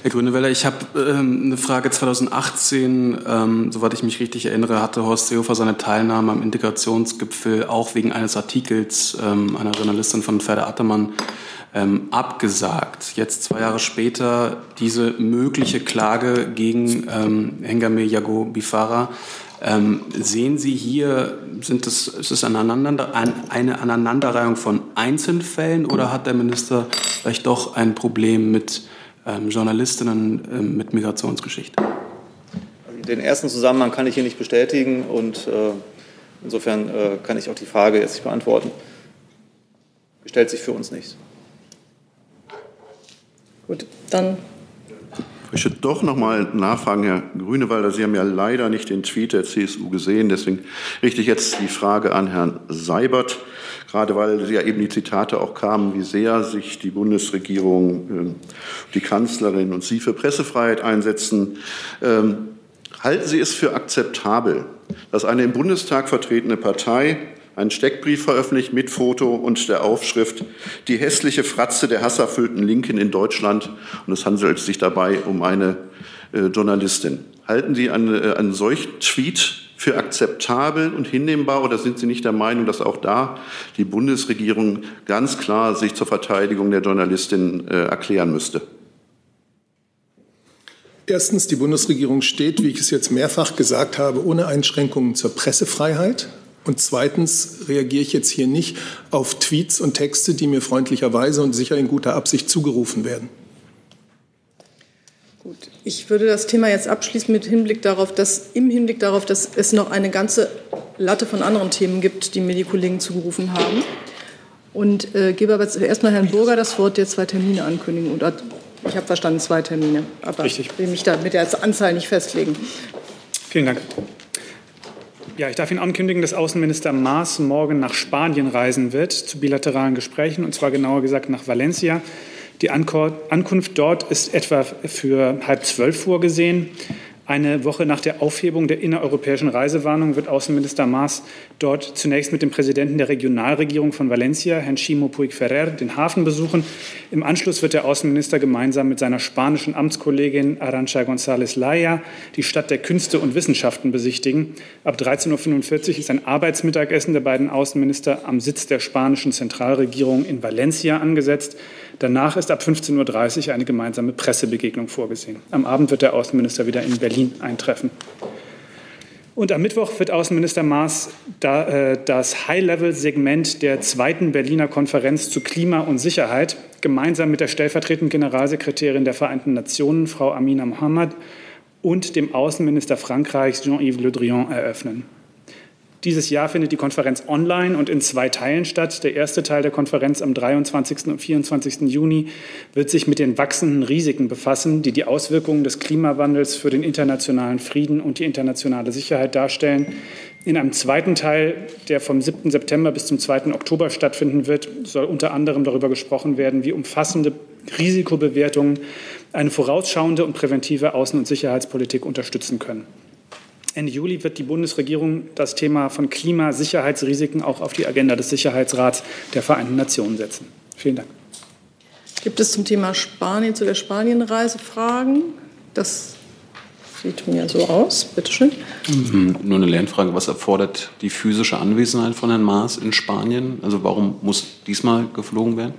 Herr Grüneweller, ich habe ähm, eine Frage 2018. Ähm, soweit ich mich richtig erinnere, hatte Horst Seehofer seine Teilnahme am Integrationsgipfel auch wegen eines Artikels ähm, einer Journalistin von Ferda Attermann ähm, abgesagt. Jetzt zwei Jahre später diese mögliche Klage gegen ähm, Hengame Yago Bifara. Ähm, sehen Sie hier, sind das, ist es eine, eine Aneinanderreihung von Einzelfällen oder hat der Minister vielleicht doch ein Problem mit ähm, Journalistinnen ähm, mit Migrationsgeschichte? Den ersten Zusammenhang kann ich hier nicht bestätigen und äh, insofern äh, kann ich auch die Frage jetzt nicht beantworten. Stellt sich für uns nicht. Gut, dann. Ich möchte doch noch mal nachfragen, Herr Grünewalder. Sie haben ja leider nicht den Tweet der CSU gesehen. Deswegen richte ich jetzt die Frage an Herrn Seibert, gerade weil ja eben die Zitate auch kamen, wie sehr sich die Bundesregierung, äh, die Kanzlerin und Sie für Pressefreiheit einsetzen. Ähm, halten Sie es für akzeptabel, dass eine im Bundestag vertretene Partei einen Steckbrief veröffentlicht mit Foto und der Aufschrift Die hässliche Fratze der hasserfüllten Linken in Deutschland. Und es handelt sich dabei um eine äh, Journalistin. Halten Sie einen, äh, einen solchen Tweet für akzeptabel und hinnehmbar oder sind Sie nicht der Meinung, dass auch da die Bundesregierung ganz klar sich zur Verteidigung der Journalistin äh, erklären müsste? Erstens, die Bundesregierung steht, wie ich es jetzt mehrfach gesagt habe, ohne Einschränkungen zur Pressefreiheit. Und zweitens reagiere ich jetzt hier nicht auf Tweets und Texte, die mir freundlicherweise und sicher in guter Absicht zugerufen werden. Gut, ich würde das Thema jetzt abschließen mit Hinblick darauf, dass im Hinblick darauf, dass es noch eine ganze Latte von anderen Themen gibt, die mir die Kollegen zugerufen haben. Und äh, gebe aber zuerst mal Herrn Burger das Wort, der zwei Termine ankündigen. Und ich habe verstanden, zwei Termine. Aber Richtig. ich will mich da mit der Anzahl nicht festlegen. Vielen Dank. Ja, ich darf Ihnen ankündigen, dass Außenminister Maas morgen nach Spanien reisen wird zu bilateralen Gesprächen, und zwar genauer gesagt nach Valencia. Die Ankunft dort ist etwa für halb zwölf vorgesehen. Eine Woche nach der Aufhebung der innereuropäischen Reisewarnung wird Außenminister Maas dort zunächst mit dem Präsidenten der Regionalregierung von Valencia, Herrn Chimo Puig Ferrer, den Hafen besuchen. Im Anschluss wird der Außenminister gemeinsam mit seiner spanischen Amtskollegin Arancha González Laya die Stadt der Künste und Wissenschaften besichtigen. Ab 13.45 Uhr ist ein Arbeitsmittagessen der beiden Außenminister am Sitz der spanischen Zentralregierung in Valencia angesetzt. Danach ist ab 15.30 Uhr eine gemeinsame Pressebegegnung vorgesehen. Am Abend wird der Außenminister wieder in Berlin eintreffen. Und am Mittwoch wird Außenminister Maas äh, das High-Level-Segment der zweiten Berliner Konferenz zu Klima und Sicherheit gemeinsam mit der stellvertretenden Generalsekretärin der Vereinten Nationen, Frau Amina Mohammed, und dem Außenminister Frankreichs, Jean-Yves Le Drian, eröffnen. Dieses Jahr findet die Konferenz online und in zwei Teilen statt. Der erste Teil der Konferenz am 23. und 24. Juni wird sich mit den wachsenden Risiken befassen, die die Auswirkungen des Klimawandels für den internationalen Frieden und die internationale Sicherheit darstellen. In einem zweiten Teil, der vom 7. September bis zum 2. Oktober stattfinden wird, soll unter anderem darüber gesprochen werden, wie umfassende Risikobewertungen eine vorausschauende und präventive Außen- und Sicherheitspolitik unterstützen können. Ende Juli wird die Bundesregierung das Thema von Klimasicherheitsrisiken auch auf die Agenda des Sicherheitsrats der Vereinten Nationen setzen. Vielen Dank. Gibt es zum Thema Spanien, zu der Spanienreise Fragen? Das sieht mir so aus. Bitte schön. Mhm. Nur eine Lernfrage. Was erfordert die physische Anwesenheit von Herrn Maas in Spanien? Also warum muss diesmal geflogen werden?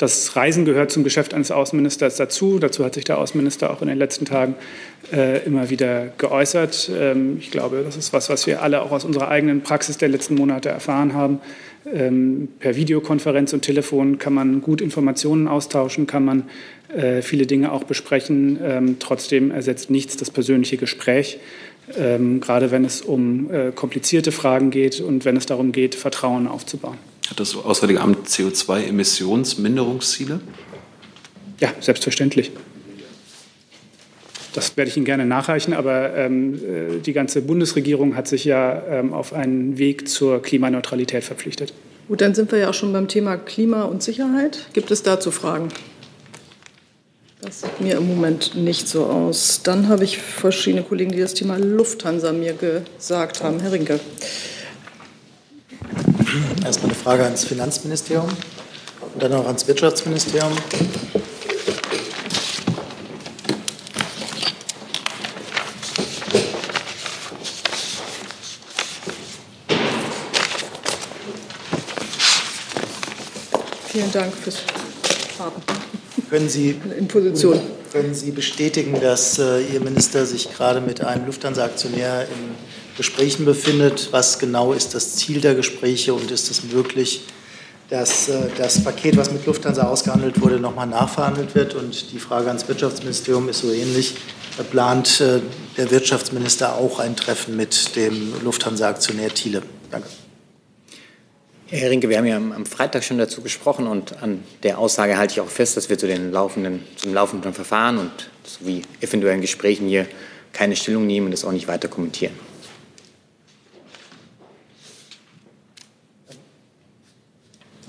Das Reisen gehört zum Geschäft eines Außenministers dazu. Dazu hat sich der Außenminister auch in den letzten Tagen äh, immer wieder geäußert. Ähm, ich glaube, das ist was, was wir alle auch aus unserer eigenen Praxis der letzten Monate erfahren haben. Ähm, per Videokonferenz und Telefon kann man gut Informationen austauschen, kann man äh, viele Dinge auch besprechen. Ähm, trotzdem ersetzt nichts das persönliche Gespräch, ähm, gerade wenn es um äh, komplizierte Fragen geht und wenn es darum geht, Vertrauen aufzubauen. Hat das Auswärtige Amt CO2-Emissionsminderungsziele? Ja, selbstverständlich. Das werde ich Ihnen gerne nachreichen, aber ähm, äh, die ganze Bundesregierung hat sich ja ähm, auf einen Weg zur Klimaneutralität verpflichtet. Gut, dann sind wir ja auch schon beim Thema Klima und Sicherheit. Gibt es dazu Fragen? Das sieht mir im Moment nicht so aus. Dann habe ich verschiedene Kollegen, die das Thema Lufthansa mir gesagt haben. Herr Rinke. Erstmal eine Frage ans Finanzministerium und dann auch ans Wirtschaftsministerium. Vielen Dank fürs Warten. Können Sie, in Position. können Sie bestätigen, dass äh, Ihr Minister sich gerade mit einem Lufthansa-Aktionär in Gesprächen befindet? Was genau ist das Ziel der Gespräche und ist es möglich, dass äh, das Paket, was mit Lufthansa ausgehandelt wurde, nochmal nachverhandelt wird? Und die Frage ans Wirtschaftsministerium ist so ähnlich. Plant äh, der Wirtschaftsminister auch ein Treffen mit dem Lufthansa-Aktionär Thiele? Danke. Herr Rinke, wir haben ja am Freitag schon dazu gesprochen und an der Aussage halte ich auch fest, dass wir zu den laufenden, zum laufenden Verfahren und sowie eventuellen Gesprächen hier keine Stellung nehmen und das auch nicht weiter kommentieren.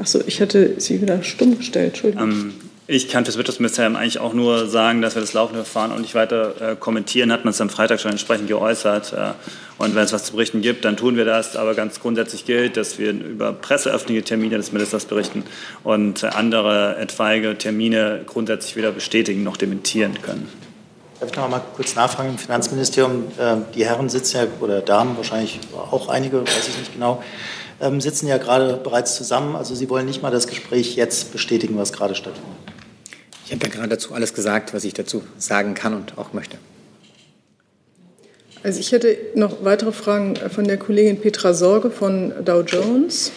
Achso, ich hatte Sie wieder stumm gestellt. Entschuldigung. Ähm, ich kann fürs Wirtschaftsministerium eigentlich auch nur sagen, dass wir das laufende Verfahren auch nicht weiter äh, kommentieren. Hat man es am Freitag schon entsprechend geäußert. Äh, und wenn es was zu berichten gibt, dann tun wir das. Aber ganz grundsätzlich gilt, dass wir über presseöffentliche Termine des Ministers berichten und andere etwaige Termine grundsätzlich weder bestätigen noch dementieren können. Darf ich noch mal kurz nachfragen im Finanzministerium? Äh, die Herren sitzen ja, oder Damen wahrscheinlich auch einige, weiß ich nicht genau, ähm, sitzen ja gerade bereits zusammen. Also Sie wollen nicht mal das Gespräch jetzt bestätigen, was gerade stattfindet. Ich habe ja gerade dazu alles gesagt, was ich dazu sagen kann und auch möchte. Also ich hätte noch weitere Fragen von der Kollegin Petra Sorge von Dow Jones.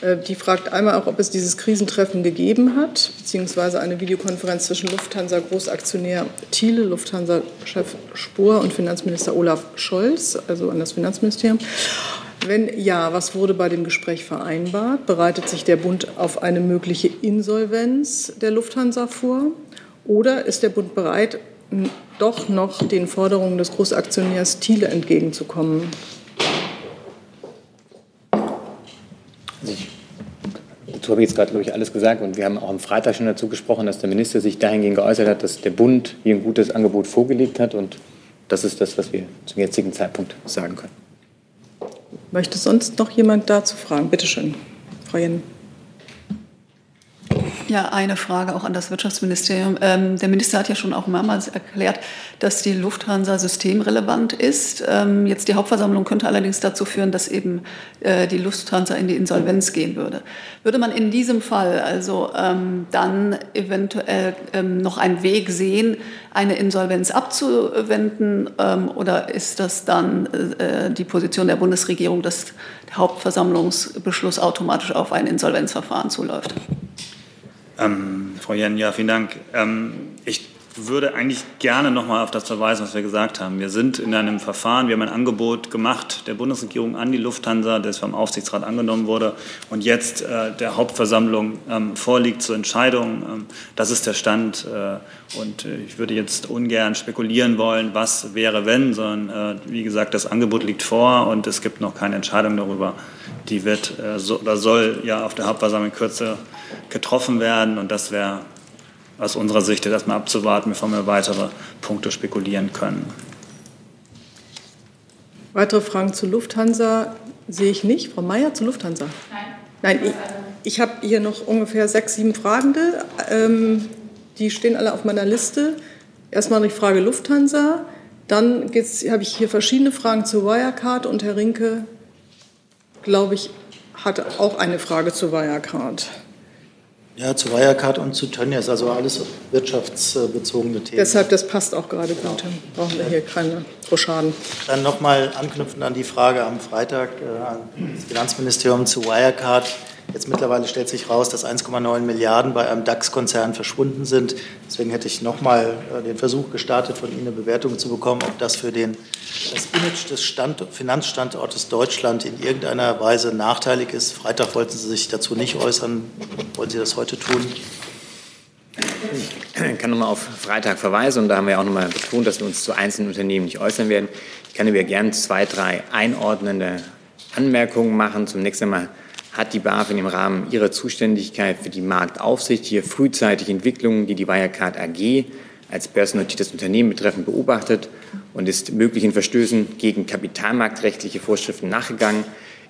Äh, die fragt einmal auch, ob es dieses Krisentreffen gegeben hat, beziehungsweise eine Videokonferenz zwischen Lufthansa Großaktionär Thiele, Lufthansa-Chef Spohr und Finanzminister Olaf Scholz, also an das Finanzministerium. Wenn ja, was wurde bei dem Gespräch vereinbart? Bereitet sich der Bund auf eine mögliche Insolvenz der Lufthansa vor? Oder ist der Bund bereit, doch noch den Forderungen des Großaktionärs Thiele entgegenzukommen? dazu habe ich jetzt gerade, glaube ich, alles gesagt. Und wir haben auch am Freitag schon dazu gesprochen, dass der Minister sich dahingehend geäußert hat, dass der Bund hier ein gutes Angebot vorgelegt hat. Und das ist das, was wir zum jetzigen Zeitpunkt sagen können. Möchte sonst noch jemand dazu fragen? Bitte schön, Frau Jen. Ja, eine Frage auch an das Wirtschaftsministerium. Ähm, der Minister hat ja schon auch mehrmals erklärt, dass die Lufthansa systemrelevant ist. Ähm, jetzt die Hauptversammlung könnte allerdings dazu führen, dass eben äh, die Lufthansa in die Insolvenz gehen würde. Würde man in diesem Fall also ähm, dann eventuell ähm, noch einen Weg sehen, eine Insolvenz abzuwenden ähm, oder ist das dann äh, die Position der Bundesregierung, dass der Hauptversammlungsbeschluss automatisch auf ein Insolvenzverfahren zuläuft? Ähm, Frau Jen, ja, vielen Dank. Ähm, ich würde eigentlich gerne noch mal auf das verweisen, was wir gesagt haben. Wir sind in einem Verfahren, wir haben ein Angebot gemacht der Bundesregierung an die Lufthansa, das vom Aufsichtsrat angenommen wurde und jetzt äh, der Hauptversammlung ähm, vorliegt zur Entscheidung. Ähm, das ist der Stand äh, und äh, ich würde jetzt ungern spekulieren wollen, was wäre, wenn, sondern äh, wie gesagt, das Angebot liegt vor und es gibt noch keine Entscheidung darüber. Die wird äh, so, oder soll ja auf der Hauptversammlung in Kürze getroffen werden und das wäre aus unserer Sicht jetzt erstmal abzuwarten, bevor wir weitere Punkte spekulieren können. Weitere Fragen zu Lufthansa sehe ich nicht. Frau Mayer zu Lufthansa. Nein. Nein, ich, ich habe hier noch ungefähr sechs, sieben Fragende. Ähm, die stehen alle auf meiner Liste. Erstmal die Frage Lufthansa. Dann habe ich hier verschiedene Fragen zu Wirecard und Herr Rinke, glaube ich, hat auch eine Frage zu Wirecard. Ja, zu Wirecard und zu Tönnies, also alles wirtschaftsbezogene Themen. Deshalb, das passt auch gerade gut. Dann brauchen wir hier keine Rochaden. Dann nochmal anknüpfend an die Frage am Freitag äh, an das Finanzministerium zu Wirecard. Jetzt mittlerweile stellt sich raus, dass 1,9 Milliarden bei einem DAX-Konzern verschwunden sind. Deswegen hätte ich nochmal äh, den Versuch gestartet, von Ihnen eine Bewertung zu bekommen, ob das für den, das Image des Stand, Finanzstandortes Deutschland in irgendeiner Weise nachteilig ist. Freitag wollten Sie sich dazu nicht äußern. Wollen Sie das heute tun? Ich kann nochmal auf Freitag verweisen und da haben wir auch nochmal betont, dass wir uns zu einzelnen Unternehmen nicht äußern werden. Ich kann aber gerne zwei, drei einordnende Anmerkungen machen. Zunächst einmal hat die BaFin im Rahmen ihrer Zuständigkeit für die Marktaufsicht hier frühzeitig Entwicklungen, die die Wirecard AG als börsennotiertes Unternehmen betreffen, beobachtet und ist möglichen Verstößen gegen kapitalmarktrechtliche Vorschriften nachgegangen.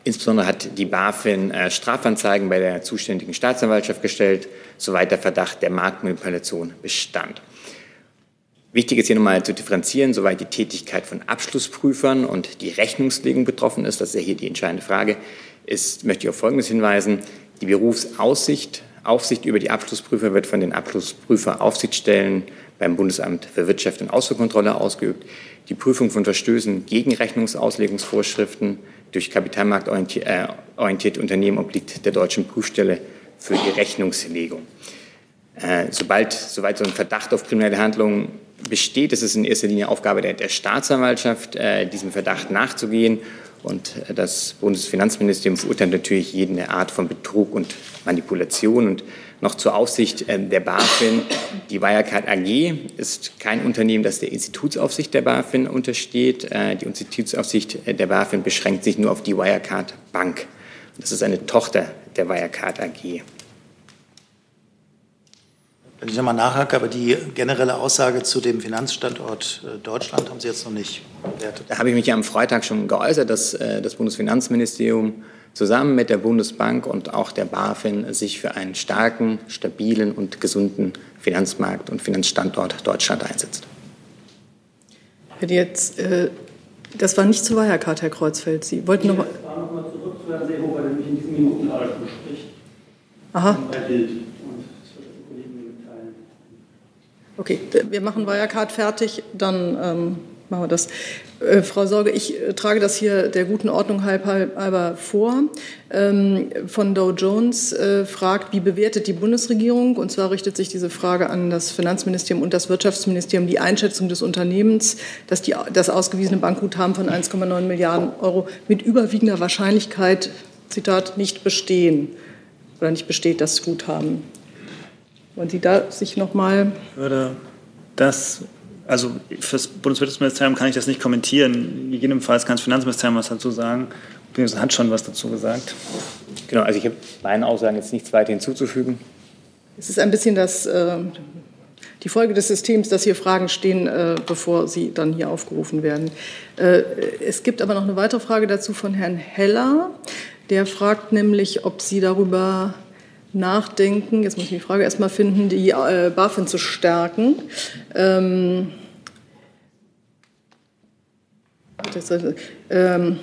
Insbesondere hat die BaFin äh, Strafanzeigen bei der zuständigen Staatsanwaltschaft gestellt, soweit der Verdacht der Marktmanipulation bestand. Wichtig ist hier nochmal zu differenzieren, soweit die Tätigkeit von Abschlussprüfern und die Rechnungslegung betroffen ist. Das ist ja hier die entscheidende Frage ist, möchte ich auf Folgendes hinweisen. Die Berufsaussicht, Aufsicht über die Abschlussprüfer wird von den Abschlussprüferaufsichtsstellen beim Bundesamt für Wirtschaft und Ausfuhrkontrolle ausgeübt. Die Prüfung von Verstößen gegen Rechnungsauslegungsvorschriften durch kapitalmarktorientierte Unternehmen obliegt der deutschen Prüfstelle für die Rechnungslegung. Äh, sobald, soweit so ein Verdacht auf kriminelle Handlungen besteht, ist es in erster Linie Aufgabe der, der Staatsanwaltschaft, äh, diesem Verdacht nachzugehen und das Bundesfinanzministerium verurteilt natürlich jede Art von Betrug und Manipulation. Und noch zur Aufsicht äh, der BaFin. Die Wirecard AG ist kein Unternehmen, das der Institutsaufsicht der BaFin untersteht. Äh, die Institutsaufsicht der BaFin beschränkt sich nur auf die Wirecard Bank. Das ist eine Tochter der Wirecard AG. Wenn ich nochmal nachhake, aber die generelle Aussage zu dem Finanzstandort äh, Deutschland haben Sie jetzt noch nicht bewertet. Da habe ich mich ja am Freitag schon geäußert, dass äh, das Bundesfinanzministerium zusammen mit der Bundesbank und auch der BaFin sich für einen starken, stabilen und gesunden Finanzmarkt und Finanzstandort Deutschland einsetzt. Jetzt, äh, das war nicht zu Wirecard, Herr Kreuzfeld. Sie wollten noch mal. Ich noch mal zurück zu Herrn Seehofer, der mich in diesen Minuten gerade bespricht. Aha Bild. Okay, wir machen Wirecard fertig, dann ähm, machen wir das. Äh, Frau Sorge, ich äh, trage das hier der guten Ordnung halber vor. Ähm, von Dow Jones äh, fragt, wie bewertet die Bundesregierung, und zwar richtet sich diese Frage an das Finanzministerium und das Wirtschaftsministerium, die Einschätzung des Unternehmens, dass die, das ausgewiesene Bankguthaben von 1,9 Milliarden Euro mit überwiegender Wahrscheinlichkeit, Zitat, nicht bestehen oder nicht besteht, das Guthaben. Wollen Sie da sich noch mal würde das also für das Bundeswirtschaftsministerium kann ich das nicht kommentieren. Gegebenenfalls kann das Finanzministerium was dazu sagen. Das hat schon was dazu gesagt. Genau, also ich habe meinen Aussagen jetzt nichts weiter hinzuzufügen. Es ist ein bisschen das, äh, die Folge des Systems, dass hier Fragen stehen, äh, bevor sie dann hier aufgerufen werden. Äh, es gibt aber noch eine weitere Frage dazu von Herrn Heller. Der fragt nämlich, ob Sie darüber nachdenken, jetzt muss ich die Frage erstmal finden, die äh, BaFin zu stärken. Ähm, das, ähm,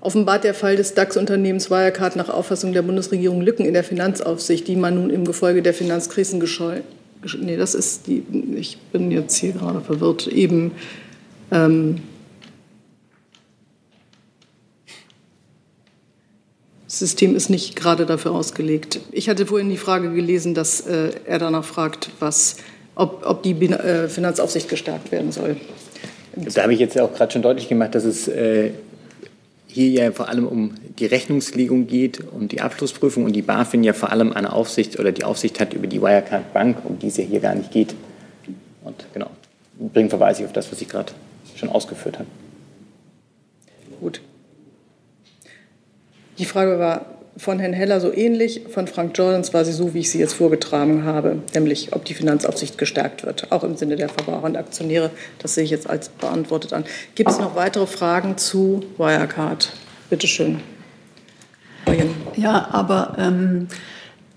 offenbart der Fall des DAX-Unternehmens Wirecard nach Auffassung der Bundesregierung Lücken in der Finanzaufsicht, die man nun im Gefolge der Finanzkrisen gescheut. Nee, das ist die, ich bin jetzt hier gerade verwirrt, eben ähm, Das System ist nicht gerade dafür ausgelegt. Ich hatte vorhin die Frage gelesen, dass äh, er danach fragt, was, ob, ob die äh, Finanzaufsicht gestärkt werden soll. Da habe ich jetzt auch gerade schon deutlich gemacht, dass es äh, hier ja vor allem um die Rechnungslegung geht, um die Abschlussprüfung und die BaFin ja vor allem eine Aufsicht oder die Aufsicht hat über die Wirecard Bank, um die es ja hier gar nicht geht. Und genau, bringen verweise ich auf das, was ich gerade schon ausgeführt habe. Gut. Die Frage war von Herrn Heller so ähnlich, von Frank Jordans war sie so, wie ich sie jetzt vorgetragen habe, nämlich ob die Finanzaufsicht gestärkt wird, auch im Sinne der Verbraucher und Aktionäre. Das sehe ich jetzt als beantwortet an. Gibt es noch weitere Fragen zu Wirecard? Bitte schön. Ja, aber ähm,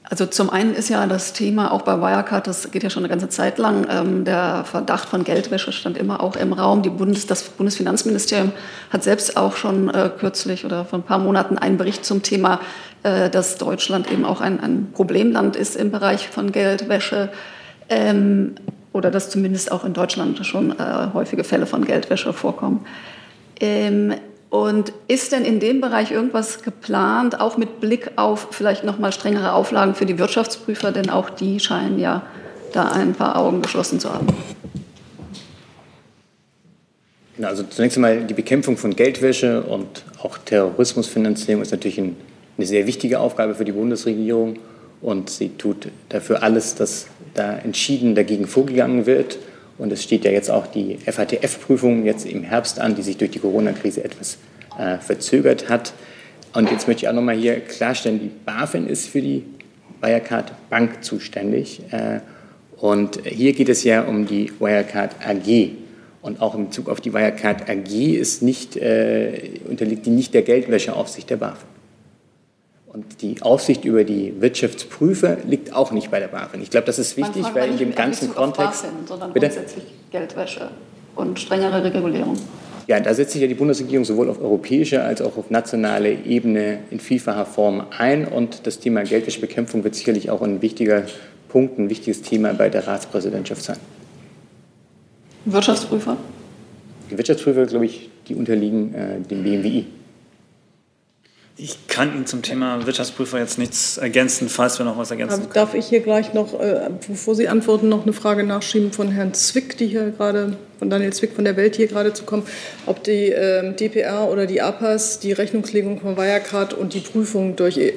also zum einen ist ja das Thema auch bei Wirecard, das geht ja schon eine ganze Zeit lang, ähm, der Verdacht von Geldwäsche stand immer auch im Raum. Die Bundes, das Bundesfinanzministerium hat selbst auch schon äh, kürzlich oder vor ein paar Monaten einen Bericht zum Thema, äh, dass Deutschland eben auch ein, ein, Problemland ist im Bereich von Geldwäsche. Ähm, oder dass zumindest auch in Deutschland schon äh, häufige Fälle von Geldwäsche vorkommen. Ähm, und ist denn in dem Bereich irgendwas geplant, auch mit Blick auf vielleicht noch mal strengere Auflagen für die Wirtschaftsprüfer, denn auch die scheinen ja da ein paar Augen geschlossen zu haben? Also zunächst einmal die Bekämpfung von Geldwäsche und auch Terrorismusfinanzierung ist natürlich ein, eine sehr wichtige Aufgabe für die Bundesregierung und sie tut dafür alles, dass da entschieden dagegen vorgegangen wird. Und es steht ja jetzt auch die FATF-Prüfung jetzt im Herbst an, die sich durch die Corona-Krise etwas äh, verzögert hat. Und jetzt möchte ich auch nochmal hier klarstellen, die BaFin ist für die Wirecard Bank zuständig. Äh, und hier geht es ja um die Wirecard AG. Und auch in Bezug auf die Wirecard AG ist nicht, äh, unterliegt die nicht der Geldwäscheaufsicht der BaFin. Und die Aufsicht über die Wirtschaftsprüfer liegt auch nicht bei der BaFin. Ich glaube, das ist wichtig, weil in dem ganzen Kontext. BaFin, sondern bitte? grundsätzlich Geldwäsche und strengere Regulierung. Ja, da setzt sich ja die Bundesregierung sowohl auf europäischer als auch auf nationaler Ebene in vielfacher Form ein. Und das Thema Geldwäschebekämpfung wird sicherlich auch ein wichtiger Punkt, ein wichtiges Thema bei der Ratspräsidentschaft sein. Wirtschaftsprüfer? Die Wirtschaftsprüfer, glaube ich, die unterliegen äh, dem BMWI. Ich kann Ihnen zum Thema Wirtschaftsprüfer jetzt nichts ergänzen, falls wir noch was ergänzen können. Darf ich hier gleich noch, äh, bevor Sie antworten, noch eine Frage nachschieben von Herrn Zwick, die hier gerade, von Daniel Zwick von der Welt hier gerade zu kommen, ob die äh, DPR oder die APAS die Rechnungslegung von Wirecard und die Prüfung durch EY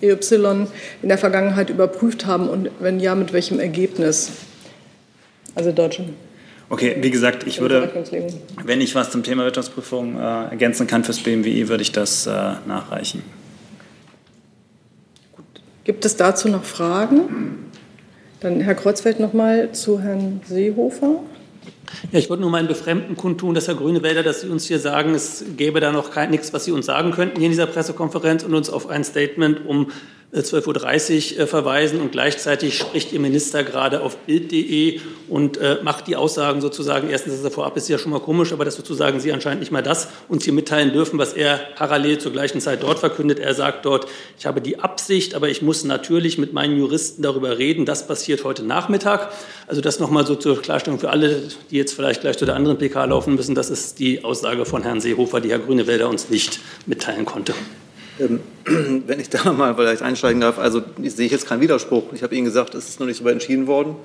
in der Vergangenheit überprüft haben und wenn ja, mit welchem Ergebnis? Also Deutschland. Okay, wie gesagt, ich würde, wenn ich was zum Thema Wirtschaftsprüfung äh, ergänzen kann fürs BMWI, würde ich das äh, nachreichen. Gut. Gibt es dazu noch Fragen? Dann Herr Kreuzfeld noch mal zu Herrn Seehofer. Ja, ich wollte nur meinen Befremden kundtun, dass Herr Grünewälder, dass Sie uns hier sagen, es gäbe da noch kein, nichts, was Sie uns sagen könnten hier in dieser Pressekonferenz und uns auf ein Statement um 12.30 Uhr äh, verweisen und gleichzeitig spricht Ihr Minister gerade auf Bild.de und äh, macht die Aussagen sozusagen, erstens, dass er vorab ist ja schon mal komisch, aber dass sozusagen Sie anscheinend nicht mal das uns hier mitteilen dürfen, was er parallel zur gleichen Zeit dort verkündet. Er sagt dort, ich habe die Absicht, aber ich muss natürlich mit meinen Juristen darüber reden. Das passiert heute Nachmittag. Also das nochmal so zur Klarstellung für alle, die jetzt vielleicht gleich zu der anderen PK laufen müssen. Das ist die Aussage von Herrn Seehofer, die Herr Grünewälder uns nicht mitteilen konnte. Ähm, wenn ich da mal vielleicht einsteigen darf, also ich sehe jetzt keinen Widerspruch. Ich habe Ihnen gesagt, es ist noch nicht so weit entschieden worden.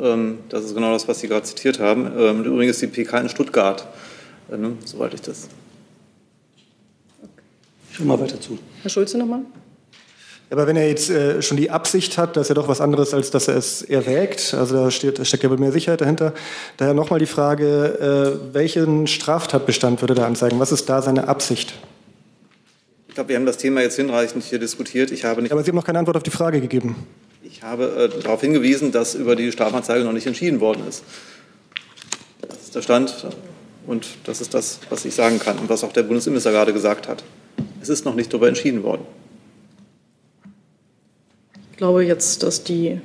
Ähm, das ist genau das, was Sie gerade zitiert haben. Ähm, übrigens die PK in Stuttgart, äh, ne, soweit ich das. Ich höre mal weiter zu. Herr Schulze nochmal. Aber wenn er jetzt äh, schon die Absicht hat, das ist ja doch was anderes, als dass er es erwägt. Also da, steht, da steckt ja wohl mehr Sicherheit dahinter. Daher nochmal die Frage, äh, welchen Straftatbestand würde er anzeigen? Was ist da seine Absicht? Glaube, wir haben das Thema jetzt hinreichend hier diskutiert. Ich habe nicht Aber Sie haben noch keine Antwort auf die Frage gegeben. Ich habe äh, darauf hingewiesen, dass über die Strafanzeige noch nicht entschieden worden ist. Das ist der Stand und das ist das, was ich sagen kann und was auch der Bundesinnenminister gerade gesagt hat. Es ist noch nicht darüber entschieden worden. Ich glaube jetzt, dass die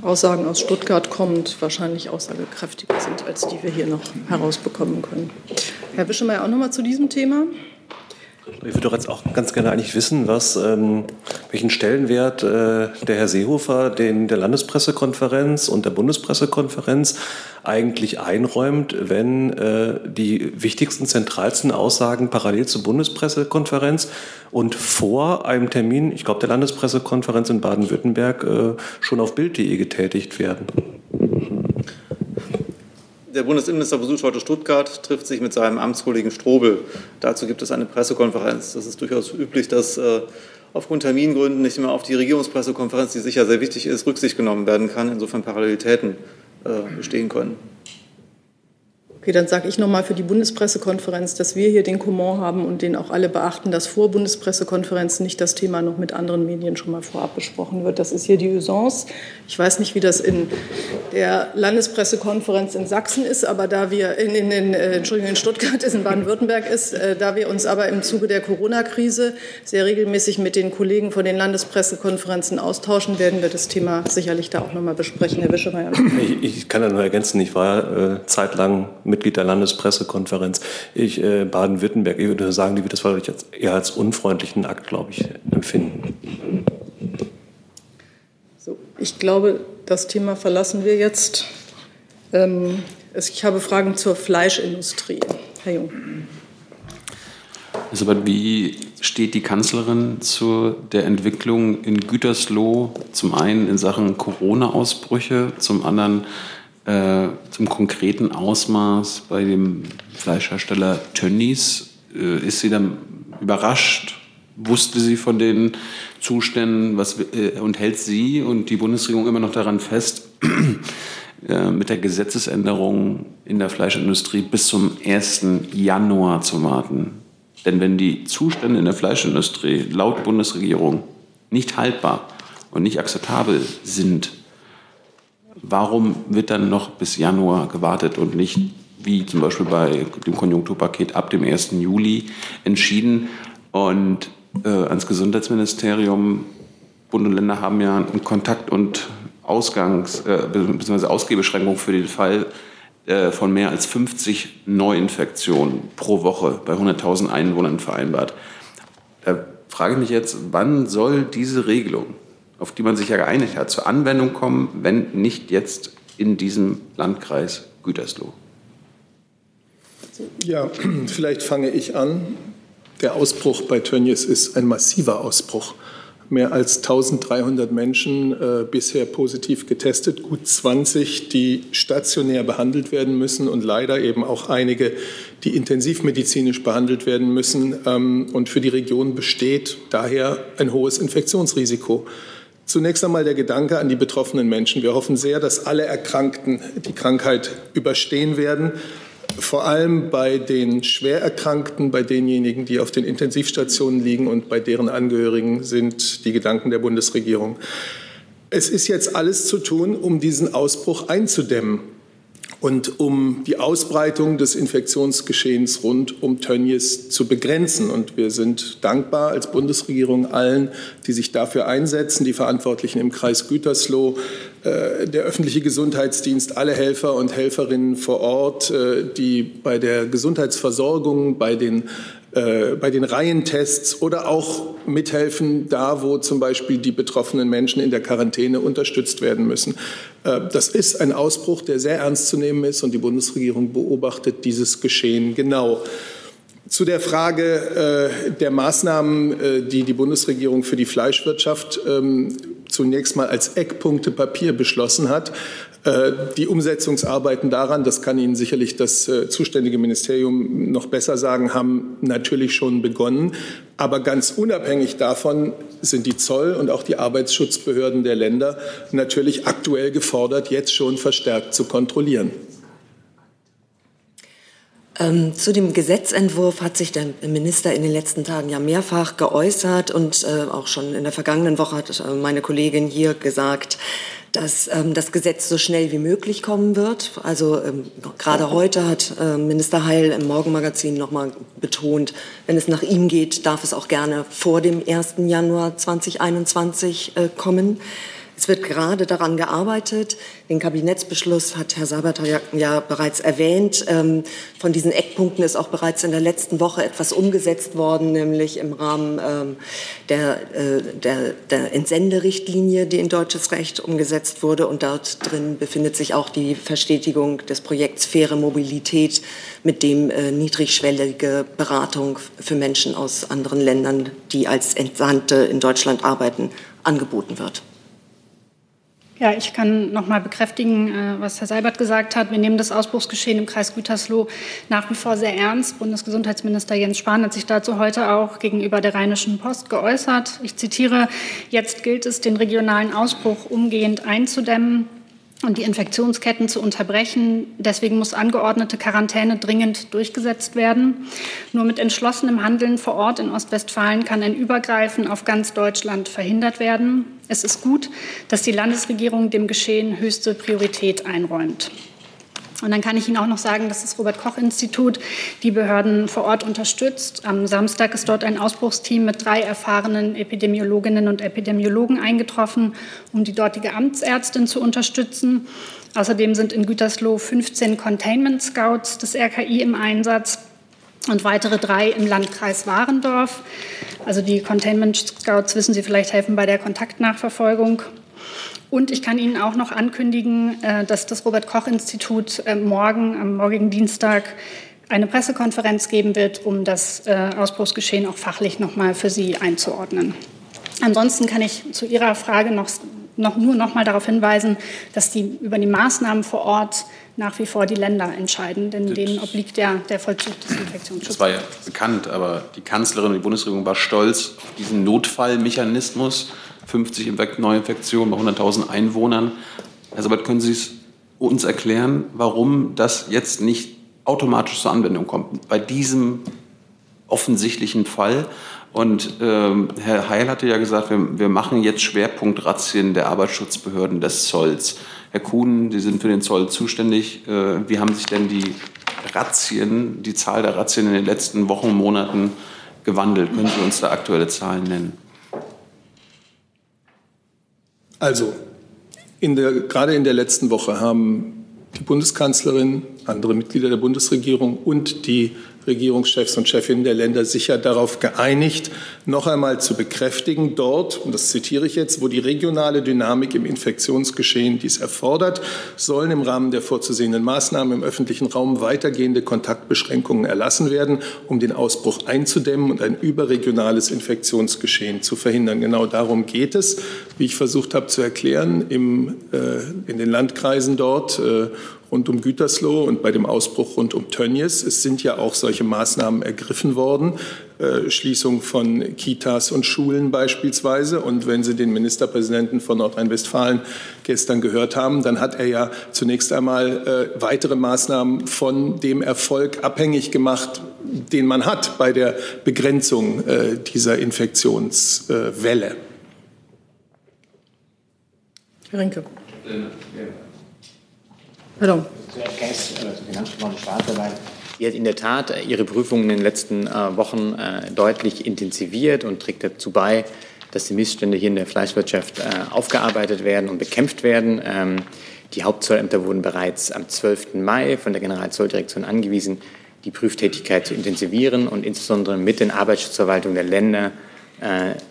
Aussagen aus Stuttgart kommend wahrscheinlich aussagekräftiger sind, als die wir hier noch herausbekommen können. Herr Wischemeyer, auch noch mal zu diesem Thema. Ich würde doch jetzt auch ganz gerne eigentlich wissen, was, ähm, welchen Stellenwert äh, der Herr Seehofer den der Landespressekonferenz und der Bundespressekonferenz eigentlich einräumt, wenn äh, die wichtigsten, zentralsten Aussagen parallel zur Bundespressekonferenz und vor einem Termin, ich glaube der Landespressekonferenz in Baden-Württemberg, äh, schon auf Bild.de getätigt werden. Der Bundesinnenminister besucht heute Stuttgart, trifft sich mit seinem Amtskollegen Strobel. Dazu gibt es eine Pressekonferenz. Das ist durchaus üblich, dass äh, aufgrund Termingründen nicht immer auf die Regierungspressekonferenz, die sicher sehr wichtig ist, Rücksicht genommen werden kann, insofern Parallelitäten äh, bestehen können. Okay, dann sage ich nochmal für die Bundespressekonferenz, dass wir hier den Comment haben und den auch alle beachten, dass vor Bundespressekonferenzen nicht das Thema noch mit anderen Medien schon mal vorab besprochen wird. Das ist hier die Usance. Ich weiß nicht, wie das in der Landespressekonferenz in Sachsen ist, aber da wir in, in, in, äh, Entschuldigung, in Stuttgart ist, in Baden-Württemberg ist, äh, da wir uns aber im Zuge der Corona-Krise sehr regelmäßig mit den Kollegen von den Landespressekonferenzen austauschen, werden wir das Thema sicherlich da auch noch mal besprechen. Herr Wischemeyer. Ich, ich kann da nur ergänzen, ich war äh, zeitlang Mitglied der Landespressekonferenz. Ich, äh, Baden-Württemberg, ich würde sagen, die wird das wahrscheinlich eher als unfreundlichen Akt, glaube ich, empfinden. So, ich glaube, das Thema verlassen wir jetzt. Ähm, ich habe Fragen zur Fleischindustrie. Herr Jung. Elisabeth, wie steht die Kanzlerin zu der Entwicklung in Gütersloh, zum einen in Sachen Corona-Ausbrüche, zum anderen äh, zum konkreten Ausmaß bei dem Fleischhersteller Tönnies. Äh, ist sie dann überrascht? Wusste sie von den Zuständen was, äh, und hält sie und die Bundesregierung immer noch daran fest, äh, mit der Gesetzesänderung in der Fleischindustrie bis zum 1. Januar zu warten? Denn wenn die Zustände in der Fleischindustrie laut Bundesregierung nicht haltbar und nicht akzeptabel sind, Warum wird dann noch bis Januar gewartet und nicht wie zum Beispiel bei dem Konjunkturpaket ab dem 1. Juli entschieden? Und äh, ans Gesundheitsministerium, Bund und Länder haben ja einen Kontakt- und Ausgangs- äh, bzw. Ausgebeschränkung für den Fall äh, von mehr als 50 Neuinfektionen pro Woche bei 100.000 Einwohnern vereinbart. Da frage ich mich jetzt, wann soll diese Regelung auf die man sich ja geeinigt hat, zur Anwendung kommen, wenn nicht jetzt in diesem Landkreis Gütersloh? Ja, vielleicht fange ich an. Der Ausbruch bei Tönnies ist ein massiver Ausbruch. Mehr als 1300 Menschen äh, bisher positiv getestet, gut 20, die stationär behandelt werden müssen und leider eben auch einige, die intensivmedizinisch behandelt werden müssen. Ähm, und für die Region besteht daher ein hohes Infektionsrisiko. Zunächst einmal der Gedanke an die betroffenen Menschen. Wir hoffen sehr, dass alle Erkrankten die Krankheit überstehen werden. Vor allem bei den Schwererkrankten, bei denjenigen, die auf den Intensivstationen liegen und bei deren Angehörigen sind die Gedanken der Bundesregierung. Es ist jetzt alles zu tun, um diesen Ausbruch einzudämmen und um die Ausbreitung des Infektionsgeschehens rund um Tönnies zu begrenzen. Und wir sind dankbar als Bundesregierung allen, die sich dafür einsetzen, die Verantwortlichen im Kreis Gütersloh, äh, der öffentliche Gesundheitsdienst, alle Helfer und Helferinnen vor Ort, äh, die bei der Gesundheitsversorgung, bei den äh, bei den Reihentests oder auch mithelfen, da wo zum Beispiel die betroffenen Menschen in der Quarantäne unterstützt werden müssen. Äh, das ist ein Ausbruch, der sehr ernst zu nehmen ist und die Bundesregierung beobachtet dieses Geschehen genau. Zu der Frage äh, der Maßnahmen, die die Bundesregierung für die Fleischwirtschaft ähm, zunächst mal als Eckpunktepapier beschlossen hat, äh, die Umsetzungsarbeiten daran, das kann Ihnen sicherlich das äh, zuständige Ministerium noch besser sagen, haben natürlich schon begonnen. Aber ganz unabhängig davon sind die Zoll- und auch die Arbeitsschutzbehörden der Länder natürlich aktuell gefordert, jetzt schon verstärkt zu kontrollieren. Ähm, zu dem Gesetzentwurf hat sich der Minister in den letzten Tagen ja mehrfach geäußert und äh, auch schon in der vergangenen Woche hat äh, meine Kollegin hier gesagt, dass ähm, das Gesetz so schnell wie möglich kommen wird. Also ähm, gerade heute hat äh, Minister Heil im Morgenmagazin noch mal betont, wenn es nach ihm geht, darf es auch gerne vor dem 1. Januar 2021 äh, kommen. Es wird gerade daran gearbeitet. Den Kabinettsbeschluss hat Herr Sabater ja, ja bereits erwähnt. Ähm, von diesen Eckpunkten ist auch bereits in der letzten Woche etwas umgesetzt worden, nämlich im Rahmen ähm, der, äh, der, der Entsenderichtlinie, die in deutsches Recht umgesetzt wurde. Und dort drin befindet sich auch die Verstetigung des Projekts Faire Mobilität, mit dem äh, niedrigschwellige Beratung für Menschen aus anderen Ländern, die als Entsandte in Deutschland arbeiten, angeboten wird. Ja, ich kann noch mal bekräftigen, äh, was Herr Seibert gesagt hat. Wir nehmen das Ausbruchsgeschehen im Kreis Gütersloh nach wie vor sehr ernst. Bundesgesundheitsminister Jens Spahn hat sich dazu heute auch gegenüber der Rheinischen Post geäußert. Ich zitiere, jetzt gilt es, den regionalen Ausbruch umgehend einzudämmen. Und die Infektionsketten zu unterbrechen. Deswegen muss angeordnete Quarantäne dringend durchgesetzt werden. Nur mit entschlossenem Handeln vor Ort in Ostwestfalen kann ein Übergreifen auf ganz Deutschland verhindert werden. Es ist gut, dass die Landesregierung dem Geschehen höchste Priorität einräumt. Und dann kann ich Ihnen auch noch sagen, dass das Robert-Koch-Institut die Behörden vor Ort unterstützt. Am Samstag ist dort ein Ausbruchsteam mit drei erfahrenen Epidemiologinnen und Epidemiologen eingetroffen, um die dortige Amtsärztin zu unterstützen. Außerdem sind in Gütersloh 15 Containment Scouts des RKI im Einsatz und weitere drei im Landkreis Warendorf. Also die Containment Scouts, wissen Sie vielleicht, helfen bei der Kontaktnachverfolgung. Und ich kann Ihnen auch noch ankündigen, äh, dass das Robert Koch Institut äh, morgen, am morgigen Dienstag, eine Pressekonferenz geben wird, um das äh, Ausbruchsgeschehen auch fachlich noch mal für Sie einzuordnen. Ansonsten kann ich zu Ihrer Frage noch, noch nur noch mal darauf hinweisen, dass die über die Maßnahmen vor Ort nach wie vor die Länder entscheiden, denn denen obliegt ja der Vollzug des Infektionsschutzes. Das war ja bekannt, aber die Kanzlerin und die Bundesregierung war stolz auf diesen Notfallmechanismus 50 Neuinfektionen bei 100.000 Einwohnern. Herr Sabat, können Sie uns erklären, warum das jetzt nicht automatisch zur Anwendung kommt bei diesem offensichtlichen Fall? Und ähm, Herr Heil hatte ja gesagt, wir, wir machen jetzt Schwerpunktrazzien der Arbeitsschutzbehörden des Zolls. Herr Kuhn, Sie sind für den Zoll zuständig. Äh, wie haben sich denn die Razzien, die Zahl der Razzien in den letzten Wochen Monaten gewandelt? Können Sie uns da aktuelle Zahlen nennen? Also, in der, gerade in der letzten Woche haben die Bundeskanzlerin, andere Mitglieder der Bundesregierung und die Regierungschefs und Chefinnen der Länder sicher darauf geeinigt, noch einmal zu bekräftigen, dort, und das zitiere ich jetzt, wo die regionale Dynamik im Infektionsgeschehen dies erfordert, sollen im Rahmen der vorzusehenden Maßnahmen im öffentlichen Raum weitergehende Kontaktbeschränkungen erlassen werden, um den Ausbruch einzudämmen und ein überregionales Infektionsgeschehen zu verhindern. Genau darum geht es, wie ich versucht habe zu erklären, im, äh, in den Landkreisen dort. Äh, rund um Gütersloh und bei dem Ausbruch rund um Tönnies. Es sind ja auch solche Maßnahmen ergriffen worden, äh, Schließung von Kitas und Schulen beispielsweise. Und wenn Sie den Ministerpräsidenten von Nordrhein-Westfalen gestern gehört haben, dann hat er ja zunächst einmal äh, weitere Maßnahmen von dem Erfolg abhängig gemacht, den man hat bei der Begrenzung äh, dieser Infektionswelle. Herr Rinke. Pardon. Sie hat in der Tat ihre Prüfungen in den letzten äh, Wochen äh, deutlich intensiviert und trägt dazu bei, dass die Missstände hier in der Fleischwirtschaft äh, aufgearbeitet werden und bekämpft werden. Ähm, die Hauptzollämter wurden bereits am 12. Mai von der Generalzolldirektion angewiesen, die Prüftätigkeit zu intensivieren und insbesondere mit den Arbeitsschutzverwaltungen der Länder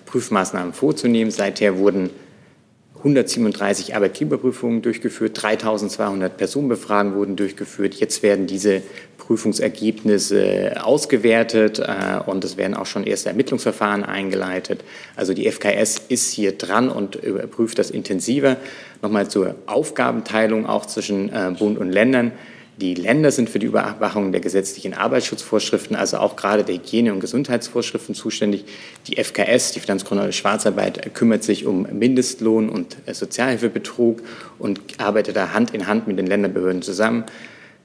Prüfmaßnahmen vorzunehmen. Seither wurden 137 Arbeitgeberprüfungen durchgeführt, 3200 Personenbefragungen wurden durchgeführt. Jetzt werden diese Prüfungsergebnisse ausgewertet äh, und es werden auch schon erste Ermittlungsverfahren eingeleitet. Also die FKS ist hier dran und überprüft das intensiver. Nochmal zur Aufgabenteilung auch zwischen äh, Bund und Ländern. Die Länder sind für die Überwachung der gesetzlichen Arbeitsschutzvorschriften, also auch gerade der Hygiene- und Gesundheitsvorschriften zuständig. Die FKS, die Finanzkontrolle Schwarzarbeit, kümmert sich um Mindestlohn und äh, Sozialhilfebetrug und arbeitet da Hand in Hand mit den Länderbehörden zusammen.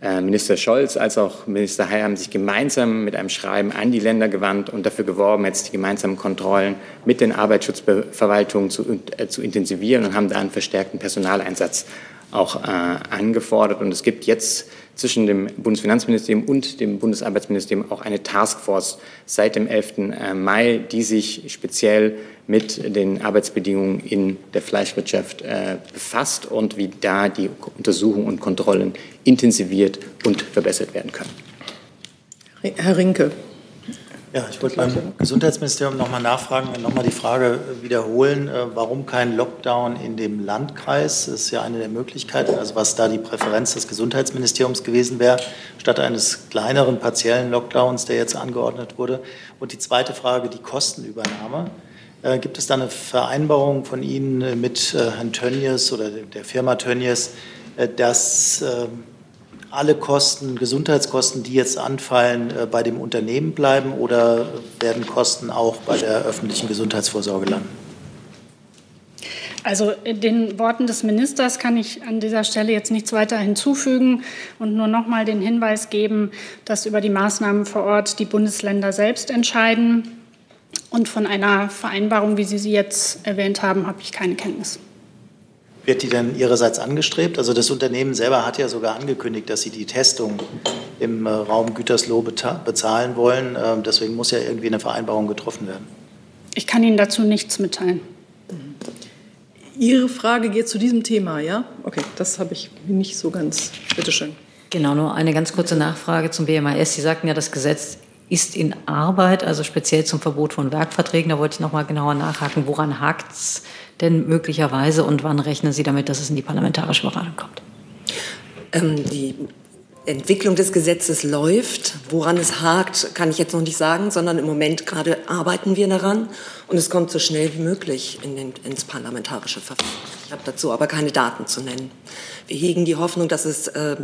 Äh, Minister Scholz als auch Minister Heil haben sich gemeinsam mit einem Schreiben an die Länder gewandt und dafür geworben, jetzt die gemeinsamen Kontrollen mit den Arbeitsschutzverwaltungen zu, äh, zu intensivieren und haben da einen verstärkten Personaleinsatz auch äh, angefordert. Und es gibt jetzt zwischen dem Bundesfinanzministerium und dem Bundesarbeitsministerium auch eine Taskforce seit dem 11. Äh, Mai, die sich speziell mit den Arbeitsbedingungen in der Fleischwirtschaft äh, befasst und wie da die Untersuchungen und Kontrollen intensiviert und verbessert werden können. Herr Rinke. Ja, ich wollte beim Gesundheitsministerium nochmal nachfragen und nochmal die Frage wiederholen, äh, warum kein Lockdown in dem Landkreis? Das ist ja eine der Möglichkeiten, also was da die Präferenz des Gesundheitsministeriums gewesen wäre, statt eines kleineren partiellen Lockdowns, der jetzt angeordnet wurde. Und die zweite Frage, die Kostenübernahme. Äh, gibt es da eine Vereinbarung von Ihnen äh, mit Herrn Tönnies oder der Firma Tönnies, dass ähm, alle Kosten, Gesundheitskosten, die jetzt anfallen, äh, bei dem Unternehmen bleiben oder werden Kosten auch bei der öffentlichen Gesundheitsvorsorge landen? Also den Worten des Ministers kann ich an dieser Stelle jetzt nichts weiter hinzufügen und nur noch mal den Hinweis geben, dass über die Maßnahmen vor Ort die Bundesländer selbst entscheiden. Und von einer Vereinbarung, wie Sie sie jetzt erwähnt haben, habe ich keine Kenntnis. Wird die denn Ihrerseits angestrebt? Also das Unternehmen selber hat ja sogar angekündigt, dass sie die Testung im äh, Raum Gütersloh bezahlen wollen. Ähm, deswegen muss ja irgendwie eine Vereinbarung getroffen werden. Ich kann Ihnen dazu nichts mitteilen. Ihre Frage geht zu diesem Thema, ja? Okay, das habe ich nicht so ganz. Bitte schön. Genau, nur eine ganz kurze Nachfrage zum BMAS. Sie sagten ja, das Gesetz ist in Arbeit, also speziell zum Verbot von Werkverträgen. Da wollte ich noch mal genauer nachhaken. Woran hakt es denn möglicherweise und wann rechnen Sie damit, dass es in die parlamentarische Beratung kommt? Ähm, die Entwicklung des Gesetzes läuft. Woran es hakt, kann ich jetzt noch nicht sagen, sondern im Moment gerade arbeiten wir daran und es kommt so schnell wie möglich in den, ins parlamentarische Verfahren. Ich habe dazu aber keine Daten zu nennen. Wir hegen die Hoffnung, dass es äh,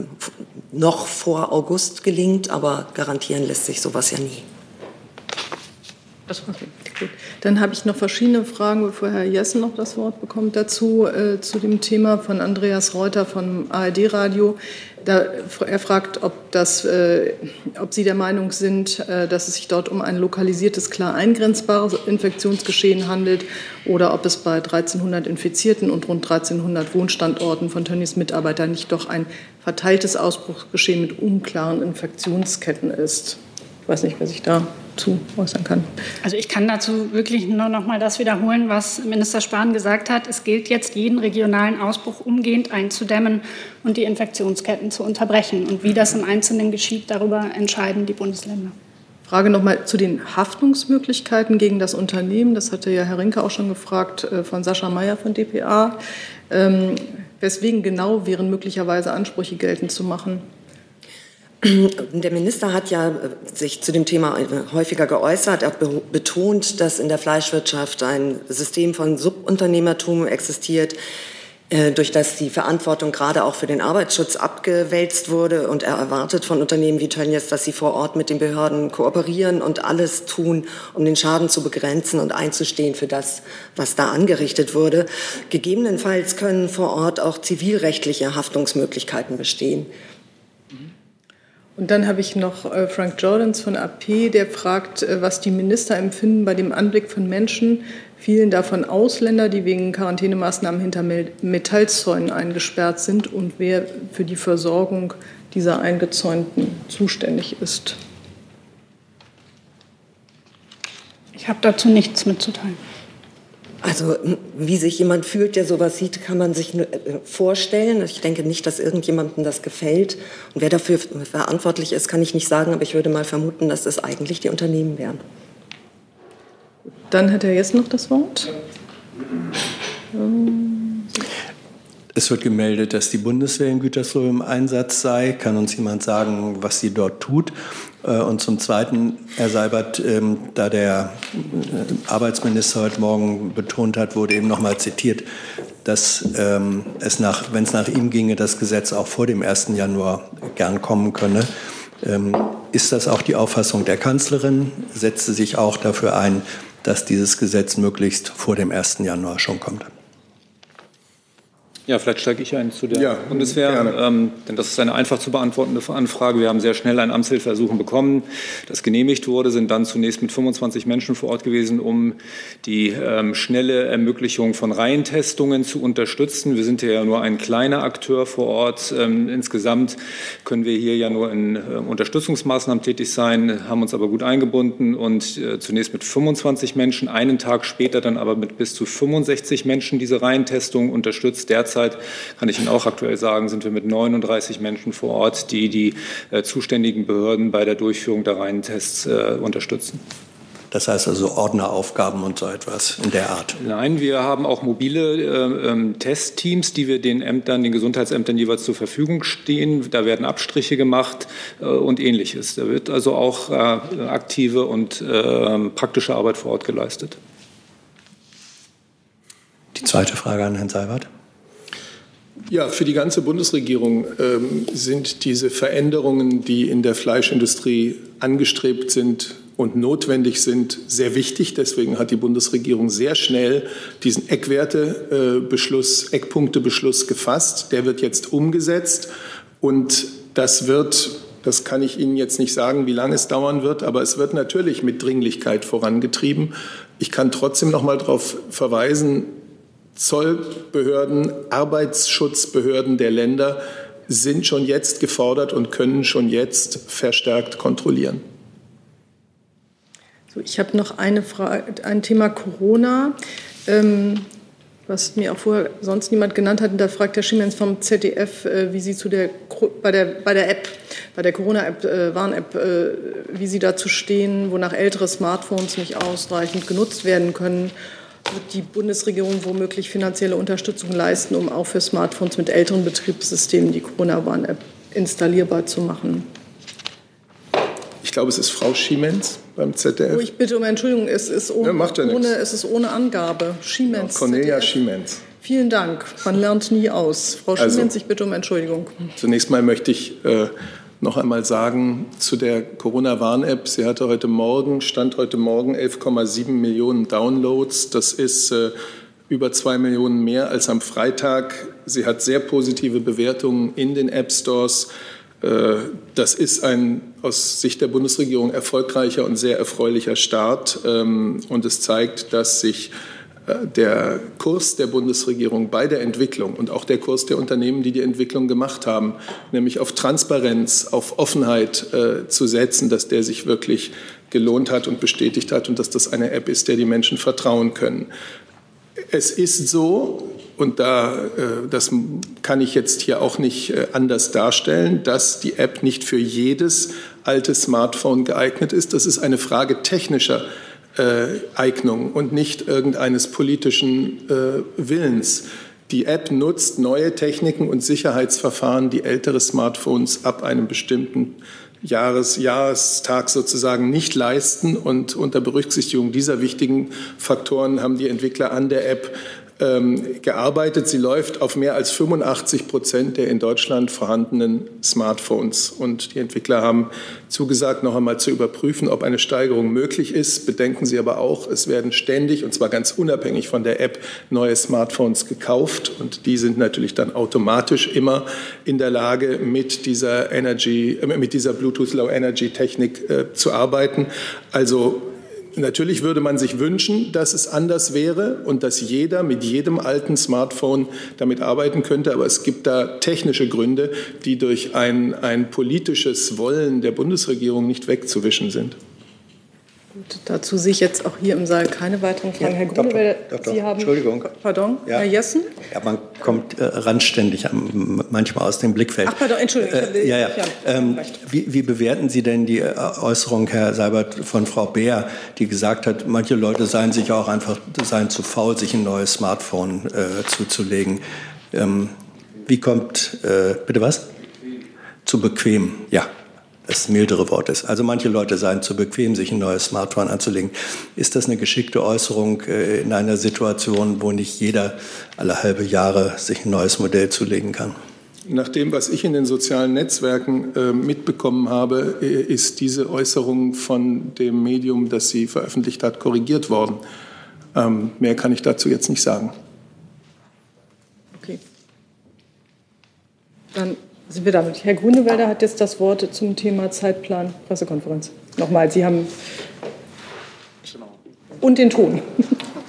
noch vor August gelingt, aber garantieren lässt sich sowas ja nie. War gut. Dann habe ich noch verschiedene Fragen, bevor Herr Jessen noch das Wort bekommt, dazu äh, zu dem Thema von Andreas Reuter vom ARD-Radio. er fragt, ob, das, äh, ob Sie der Meinung sind, äh, dass es sich dort um ein lokalisiertes, klar eingrenzbares Infektionsgeschehen handelt oder ob es bei 1300 Infizierten und rund 1300 Wohnstandorten von Tönnies Mitarbeitern nicht doch ein verteiltes Ausbruchsgeschehen mit unklaren Infektionsketten ist. Ich weiß nicht, wer sich dazu äußern kann. Also ich kann dazu wirklich nur noch mal das wiederholen, was Minister Spahn gesagt hat. Es gilt jetzt, jeden regionalen Ausbruch umgehend einzudämmen und die Infektionsketten zu unterbrechen. Und wie das im Einzelnen geschieht, darüber entscheiden die Bundesländer. Frage noch mal zu den Haftungsmöglichkeiten gegen das Unternehmen. Das hatte ja Herr Rinke auch schon gefragt äh, von Sascha Mayer von dpa. Ähm, weswegen genau wären möglicherweise Ansprüche geltend zu machen? Der Minister hat ja äh, sich zu dem Thema äh, häufiger geäußert. Er hat betont, dass in der Fleischwirtschaft ein System von Subunternehmertum existiert, äh, durch das die Verantwortung gerade auch für den Arbeitsschutz abgewälzt wurde. Und er erwartet von Unternehmen wie Tönnies, dass sie vor Ort mit den Behörden kooperieren und alles tun, um den Schaden zu begrenzen und einzustehen für das, was da angerichtet wurde. Gegebenenfalls können vor Ort auch zivilrechtliche Haftungsmöglichkeiten bestehen. Und dann habe ich noch äh, Frank Jordans von AP, der fragt, äh, was die Minister empfinden bei dem Anblick von Menschen, vielen davon Ausländer, die wegen Quarantänemaßnahmen hinter Metallzäunen eingesperrt sind und wer für die Versorgung dieser Eingezäunten zuständig ist. Ich habe dazu nichts mitzuteilen. Also wie sich jemand fühlt, der sowas sieht, kann man sich äh, vorstellen. Ich denke nicht, dass irgendjemandem das gefällt. Und wer dafür verantwortlich ist, kann ich nicht sagen, aber ich würde mal vermuten, dass es eigentlich die Unternehmen wären. Dann hat er jetzt noch das Wort. Es wird gemeldet, dass die Bundeswehr in Gütersloh im Einsatz sei. Kann uns jemand sagen, was sie dort tut? Äh, und zum Zweiten, Herr Seibert, ähm, da der äh, Arbeitsminister heute Morgen betont hat, wurde eben noch mal zitiert, dass ähm, es nach, wenn es nach ihm ginge, das Gesetz auch vor dem 1. Januar gern kommen könne. Ähm, ist das auch die Auffassung der Kanzlerin? Setzt sie sich auch dafür ein, dass dieses Gesetz möglichst vor dem 1. Januar schon kommt? Ja, vielleicht steige ich ein zu der ja, Bundeswehr, ähm, denn das ist eine einfach zu beantwortende Anfrage. Wir haben sehr schnell ein Amtshilfeersuchen bekommen, das genehmigt wurde, sind dann zunächst mit 25 Menschen vor Ort gewesen, um die ähm, schnelle Ermöglichung von Reientestungen zu unterstützen. Wir sind ja nur ein kleiner Akteur vor Ort. Ähm, insgesamt können wir hier ja nur in äh, Unterstützungsmaßnahmen tätig sein, haben uns aber gut eingebunden und äh, zunächst mit 25 Menschen, einen Tag später dann aber mit bis zu 65 Menschen diese Reientestung unterstützt. Derzeit Derzeit kann ich Ihnen auch aktuell sagen, sind wir mit 39 Menschen vor Ort, die die äh, zuständigen Behörden bei der Durchführung der Reihentests äh, unterstützen. Das heißt also Ordneraufgaben und so etwas in der Art. Nein, wir haben auch mobile äh, ähm, Testteams, die wir den Ämtern, den Gesundheitsämtern jeweils zur Verfügung stehen. Da werden Abstriche gemacht äh, und ähnliches. Da wird also auch äh, aktive und ähm, praktische Arbeit vor Ort geleistet. Die zweite Frage an Herrn Seibert. Ja, für die ganze Bundesregierung ähm, sind diese Veränderungen, die in der Fleischindustrie angestrebt sind, und notwendig sind, sehr wichtig. Deswegen hat die Bundesregierung sehr schnell diesen Eckwertebeschluss, Eckpunktebeschluss gefasst. Der wird jetzt umgesetzt und das wird das kann ich Ihnen jetzt nicht sagen, wie lange es dauern wird, aber es wird natürlich mit Dringlichkeit vorangetrieben. Ich kann trotzdem noch mal darauf verweisen, Zollbehörden, Arbeitsschutzbehörden der Länder sind schon jetzt gefordert und können schon jetzt verstärkt kontrollieren. So, ich habe noch eine Frage, ein Thema Corona. Ähm, was mir auch vorher sonst niemand genannt hat. Und da fragt Herr Schiemens vom ZDF, äh, wie Sie zu der, bei der, bei der App, bei der Corona-App, äh, Warn-App, äh, wie Sie dazu stehen, wonach ältere Smartphones nicht ausreichend genutzt werden können. Wird die Bundesregierung womöglich finanzielle Unterstützung leisten, um auch für Smartphones mit älteren Betriebssystemen die Corona-Warn-App installierbar zu machen? Ich glaube, es ist Frau Schiemens beim ZDF. Oh, ich bitte um Entschuldigung, es ist ohne, ja, ohne, es ist ohne Angabe. Schiemens. Ja, Cornelia ZDF. Schiemens. Vielen Dank. Man lernt nie aus. Frau also, Schiemens, ich bitte um Entschuldigung. Zunächst mal möchte ich äh, noch einmal sagen zu der Corona-Warn-App. Sie hatte heute Morgen, stand heute Morgen 11,7 Millionen Downloads. Das ist äh, über zwei Millionen mehr als am Freitag. Sie hat sehr positive Bewertungen in den App Stores. Äh, das ist ein aus Sicht der Bundesregierung erfolgreicher und sehr erfreulicher Start. Ähm, und es zeigt, dass sich der Kurs der Bundesregierung bei der Entwicklung und auch der Kurs der Unternehmen, die die Entwicklung gemacht haben, nämlich auf Transparenz, auf Offenheit äh, zu setzen, dass der sich wirklich gelohnt hat und bestätigt hat und dass das eine App ist, der die Menschen vertrauen können. Es ist so, und da, äh, das kann ich jetzt hier auch nicht äh, anders darstellen, dass die App nicht für jedes alte Smartphone geeignet ist. Das ist eine Frage technischer äh, Eignung und nicht irgendeines politischen Willens. Die App nutzt neue Techniken und Sicherheitsverfahren, die ältere Smartphones ab einem bestimmten Jahres, Jahrestag sozusagen nicht leisten. Und unter Berücksichtigung dieser wichtigen Faktoren haben die Entwickler an der App ähm, gearbeitet. Sie läuft auf mehr als 85 Prozent der in Deutschland vorhandenen Smartphones. Und die Entwickler haben zugesagt, noch einmal zu überprüfen, ob eine Steigerung möglich ist. Bedenken Sie aber auch, es werden ständig, und zwar ganz unabhängig von der App, neue Smartphones gekauft. Und die sind natürlich dann automatisch immer in der Lage, mit dieser Energy, äh, mit dieser Bluetooth Low Energy Technik äh, zu arbeiten. Also Natürlich würde man sich wünschen, dass es anders wäre und dass jeder mit jedem alten Smartphone damit arbeiten könnte. Aber es gibt da technische Gründe, die durch ein, ein politisches Wollen der Bundesregierung nicht wegzuwischen sind. Gut, dazu sehe ich jetzt auch hier im Saal keine weiteren Fragen. Ja, Herr Grünewald, Sie haben. Entschuldigung. Pardon, ja. Herr Jessen? Ja, man kommt äh, randständig am, manchmal aus dem Blickfeld. Ach, pardon, Entschuldigung. Äh, ja, ja. Ähm, wie, wie, bewerten Sie denn die äh, Äußerung, Herr Seibert, von Frau Beer, die gesagt hat, manche Leute seien sich auch einfach seien zu faul, sich ein neues Smartphone äh, zuzulegen? Ähm, wie kommt, äh, bitte was? Zu bequem, ja das mildere Wort ist. Also manche Leute seien zu bequem, sich ein neues Smartphone anzulegen. Ist das eine geschickte Äußerung äh, in einer Situation, wo nicht jeder alle halbe Jahre sich ein neues Modell zulegen kann? Nach dem, was ich in den sozialen Netzwerken äh, mitbekommen habe, äh, ist diese Äußerung von dem Medium, das sie veröffentlicht hat, korrigiert worden. Ähm, mehr kann ich dazu jetzt nicht sagen. Okay. Dann sind wir damit. Herr Grünewälder hat jetzt das Wort zum Thema Zeitplan Pressekonferenz. Nochmal, Sie haben und den Ton.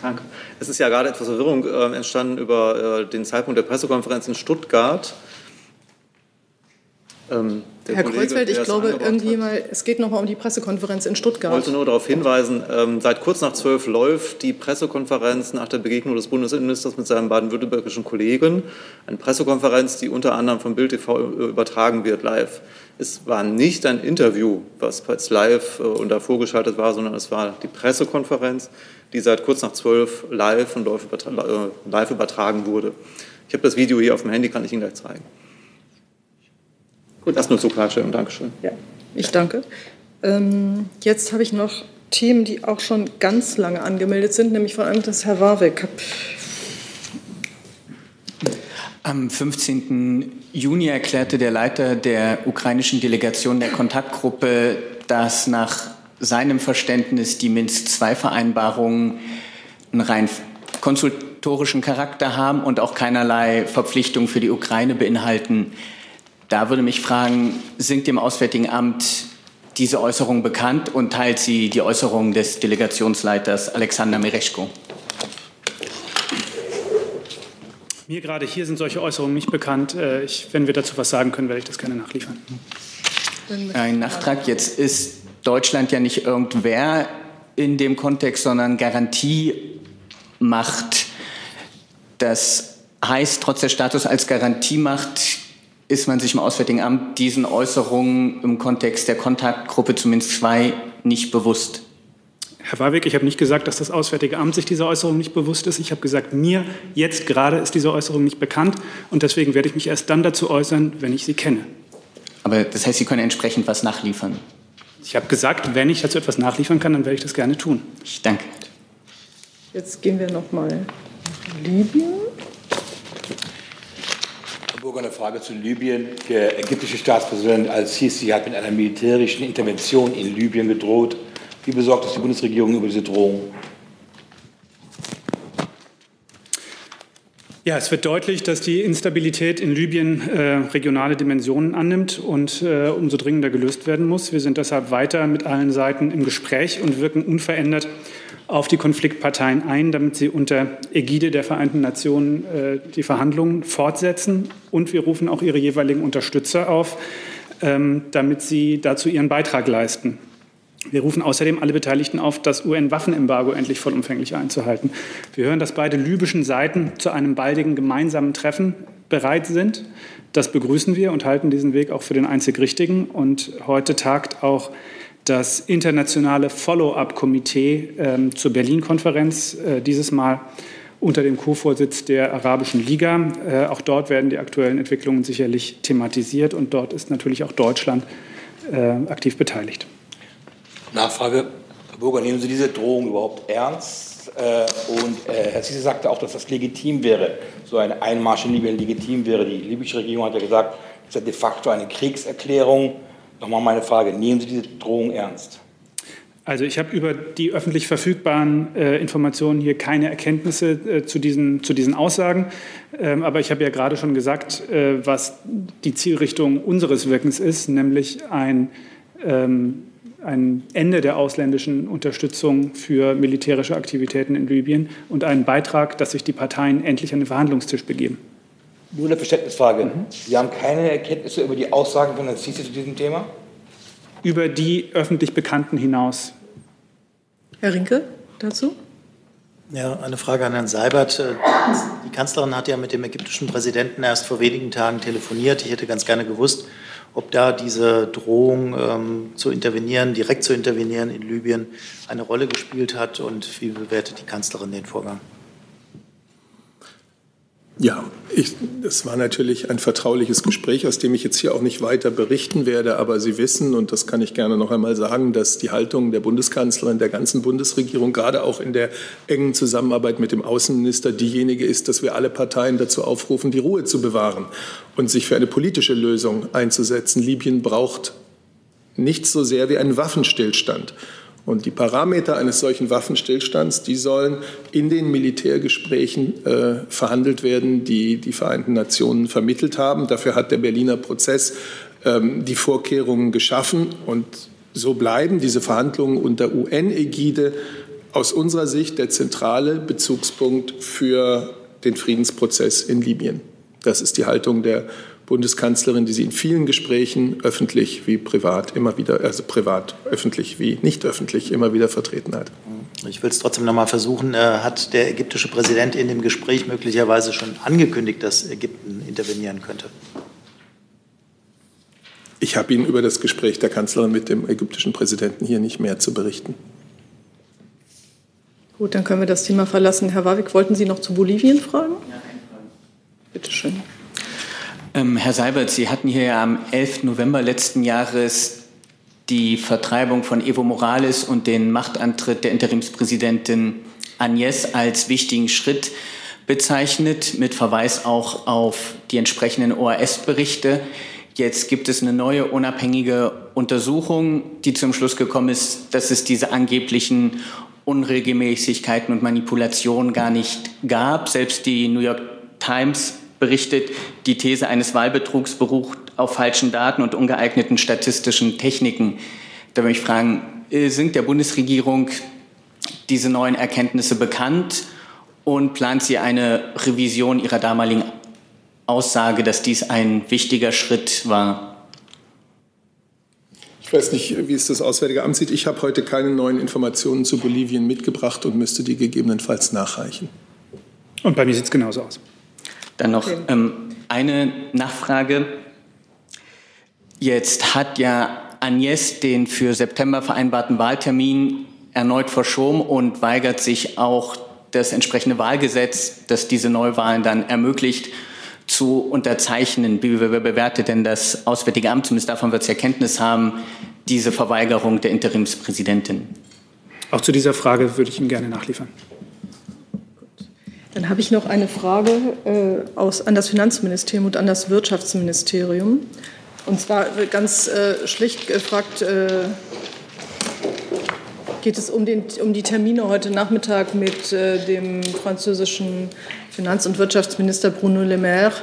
Danke. Es ist ja gerade etwas Verwirrung äh, entstanden über äh, den Zeitpunkt der Pressekonferenz in Stuttgart. Ähm, Herr Kollege, Kreuzfeld, ich glaube, irgendwie mal, es geht noch mal um die Pressekonferenz in Stuttgart. Ich wollte nur darauf hinweisen, ähm, seit kurz nach zwölf läuft die Pressekonferenz nach der Begegnung des Bundesinnenministers mit seinem baden-württembergischen Kollegen. Eine Pressekonferenz, die unter anderem vom Bild TV übertragen wird live. Es war nicht ein Interview, was live äh, und da vorgeschaltet war, sondern es war die Pressekonferenz, die seit kurz nach zwölf live und äh, live übertragen wurde. Ich habe das Video hier auf dem Handy, kann ich Ihnen gleich zeigen. Gut, das nur zur Klarstellung. Dankeschön. Ja, ich danke. Ähm, jetzt habe ich noch Themen, die auch schon ganz lange angemeldet sind, nämlich vor allem das Herr Warwick. Am 15. Juni erklärte der Leiter der ukrainischen Delegation der Kontaktgruppe, dass nach seinem Verständnis die Minsk-II-Vereinbarungen einen rein konsultorischen Charakter haben und auch keinerlei Verpflichtungen für die Ukraine beinhalten. Da würde mich fragen, sind dem Auswärtigen Amt diese Äußerungen bekannt und teilt sie die Äußerungen des Delegationsleiters Alexander Mereschko? Mir gerade hier sind solche Äußerungen nicht bekannt. Äh, ich, wenn wir dazu was sagen können, werde ich das gerne nachliefern. Ein Nachtrag. Jetzt ist Deutschland ja nicht irgendwer in dem Kontext, sondern Garantiemacht. Das heißt, trotz der Status als Garantiemacht ist man sich im Auswärtigen Amt diesen Äußerungen im Kontext der Kontaktgruppe zumindest zwei nicht bewusst. Herr Warwick, ich habe nicht gesagt, dass das Auswärtige Amt sich dieser Äußerung nicht bewusst ist. Ich habe gesagt, mir jetzt gerade ist diese Äußerung nicht bekannt und deswegen werde ich mich erst dann dazu äußern, wenn ich sie kenne. Aber das heißt, Sie können entsprechend was nachliefern? Ich habe gesagt, wenn ich dazu etwas nachliefern kann, dann werde ich das gerne tun. Ich danke. Jetzt gehen wir noch mal nach Libyen. Burger, eine Frage zu Libyen. Der ägyptische Staatspräsident al-Sisi hat mit einer militärischen Intervention in Libyen gedroht. Wie besorgt ist die Bundesregierung über diese Drohung? Ja, es wird deutlich, dass die Instabilität in Libyen äh, regionale Dimensionen annimmt und äh, umso dringender gelöst werden muss. Wir sind deshalb weiter mit allen Seiten im Gespräch und wirken unverändert auf die Konfliktparteien ein, damit sie unter Ägide der Vereinten Nationen äh, die Verhandlungen fortsetzen. Und wir rufen auch ihre jeweiligen Unterstützer auf, ähm, damit sie dazu ihren Beitrag leisten. Wir rufen außerdem alle Beteiligten auf, das UN-Waffenembargo endlich vollumfänglich einzuhalten. Wir hören, dass beide libyschen Seiten zu einem baldigen gemeinsamen Treffen bereit sind. Das begrüßen wir und halten diesen Weg auch für den einzig richtigen. Und heute tagt auch das internationale Follow-up-Komitee äh, zur Berlin-Konferenz, äh, dieses Mal unter dem Co-Vorsitz der Arabischen Liga. Äh, auch dort werden die aktuellen Entwicklungen sicherlich thematisiert und dort ist natürlich auch Deutschland äh, aktiv beteiligt. Nachfrage, Herr Burger, nehmen Sie diese Drohung überhaupt ernst? Äh, und äh, Herr Sisi sagte auch, dass das legitim wäre, so ein Einmarsch in Libyen legitim wäre. Die libysche Regierung hat ja gesagt, das ist ja de facto eine Kriegserklärung. Nochmal meine Frage, nehmen Sie diese Drohung ernst? Also ich habe über die öffentlich verfügbaren äh, Informationen hier keine Erkenntnisse äh, zu, diesen, zu diesen Aussagen. Ähm, aber ich habe ja gerade schon gesagt, äh, was die Zielrichtung unseres Wirkens ist, nämlich ein ähm, ein Ende der ausländischen Unterstützung für militärische Aktivitäten in Libyen und einen Beitrag, dass sich die Parteien endlich an den Verhandlungstisch begeben. Nur eine Verständnisfrage. Mhm. Sie haben keine Erkenntnisse über die Aussagen von Herrn Sisi zu diesem Thema? Über die öffentlich Bekannten hinaus. Herr Rinke, dazu? Ja, eine Frage an Herrn Seibert. Die Kanzlerin hat ja mit dem ägyptischen Präsidenten erst vor wenigen Tagen telefoniert. Ich hätte ganz gerne gewusst, ob da diese Drohung ähm, zu intervenieren, direkt zu intervenieren in Libyen eine Rolle gespielt hat und wie bewertet die Kanzlerin den Vorgang? Ja, ich, das war natürlich ein vertrauliches Gespräch, aus dem ich jetzt hier auch nicht weiter berichten werde. Aber Sie wissen, und das kann ich gerne noch einmal sagen, dass die Haltung der Bundeskanzlerin, der ganzen Bundesregierung, gerade auch in der engen Zusammenarbeit mit dem Außenminister, diejenige ist, dass wir alle Parteien dazu aufrufen, die Ruhe zu bewahren und sich für eine politische Lösung einzusetzen. Libyen braucht nichts so sehr wie einen Waffenstillstand. Und die Parameter eines solchen Waffenstillstands, die sollen in den Militärgesprächen äh, verhandelt werden, die die Vereinten Nationen vermittelt haben. Dafür hat der Berliner Prozess ähm, die Vorkehrungen geschaffen. Und so bleiben diese Verhandlungen unter UN-Ägide aus unserer Sicht der zentrale Bezugspunkt für den Friedensprozess in Libyen. Das ist die Haltung der Bundeskanzlerin, die sie in vielen Gesprächen öffentlich wie privat immer wieder, also privat, öffentlich wie nicht öffentlich immer wieder vertreten hat. Ich will es trotzdem noch mal versuchen. Äh, hat der ägyptische Präsident in dem Gespräch möglicherweise schon angekündigt, dass Ägypten intervenieren könnte? Ich habe Ihnen über das Gespräch der Kanzlerin mit dem ägyptischen Präsidenten hier nicht mehr zu berichten. Gut, dann können wir das Thema verlassen. Herr Warwick, wollten Sie noch zu Bolivien fragen? Ja. Bitte schön. Ähm, Herr Seibert, Sie hatten hier am 11. November letzten Jahres die Vertreibung von Evo Morales und den Machtantritt der Interimspräsidentin Agnes als wichtigen Schritt bezeichnet, mit Verweis auch auf die entsprechenden OAS-Berichte. Jetzt gibt es eine neue unabhängige Untersuchung, die zum Schluss gekommen ist, dass es diese angeblichen Unregelmäßigkeiten und Manipulationen gar nicht gab. Selbst die New York Times berichtet, die These eines Wahlbetrugs beruht auf falschen Daten und ungeeigneten statistischen Techniken. Da möchte ich fragen, äh, sind der Bundesregierung diese neuen Erkenntnisse bekannt und plant sie eine Revision ihrer damaligen Aussage, dass dies ein wichtiger Schritt war? Ich weiß nicht, wie es das Auswärtige Amt sieht. Ich habe heute keine neuen Informationen zu Bolivien mitgebracht und müsste die gegebenenfalls nachreichen. Und bei mir sieht es genauso aus. Dann noch ähm, eine Nachfrage. Jetzt hat ja Agnes den für September vereinbarten Wahltermin erneut verschoben und weigert sich auch das entsprechende Wahlgesetz, das diese Neuwahlen dann ermöglicht, zu unterzeichnen. Wie bewertet denn das Auswärtige Amt, zumindest davon wird es ja Kenntnis haben, diese Verweigerung der Interimspräsidentin? Auch zu dieser Frage würde ich Ihnen gerne nachliefern. Dann habe ich noch eine Frage äh, aus, an das Finanzministerium und an das Wirtschaftsministerium. Und zwar ganz äh, schlicht gefragt, äh, geht es um, den, um, die Termine heute Nachmittag mit äh, dem französischen Finanz- und Wirtschaftsminister Bruno Le Maire,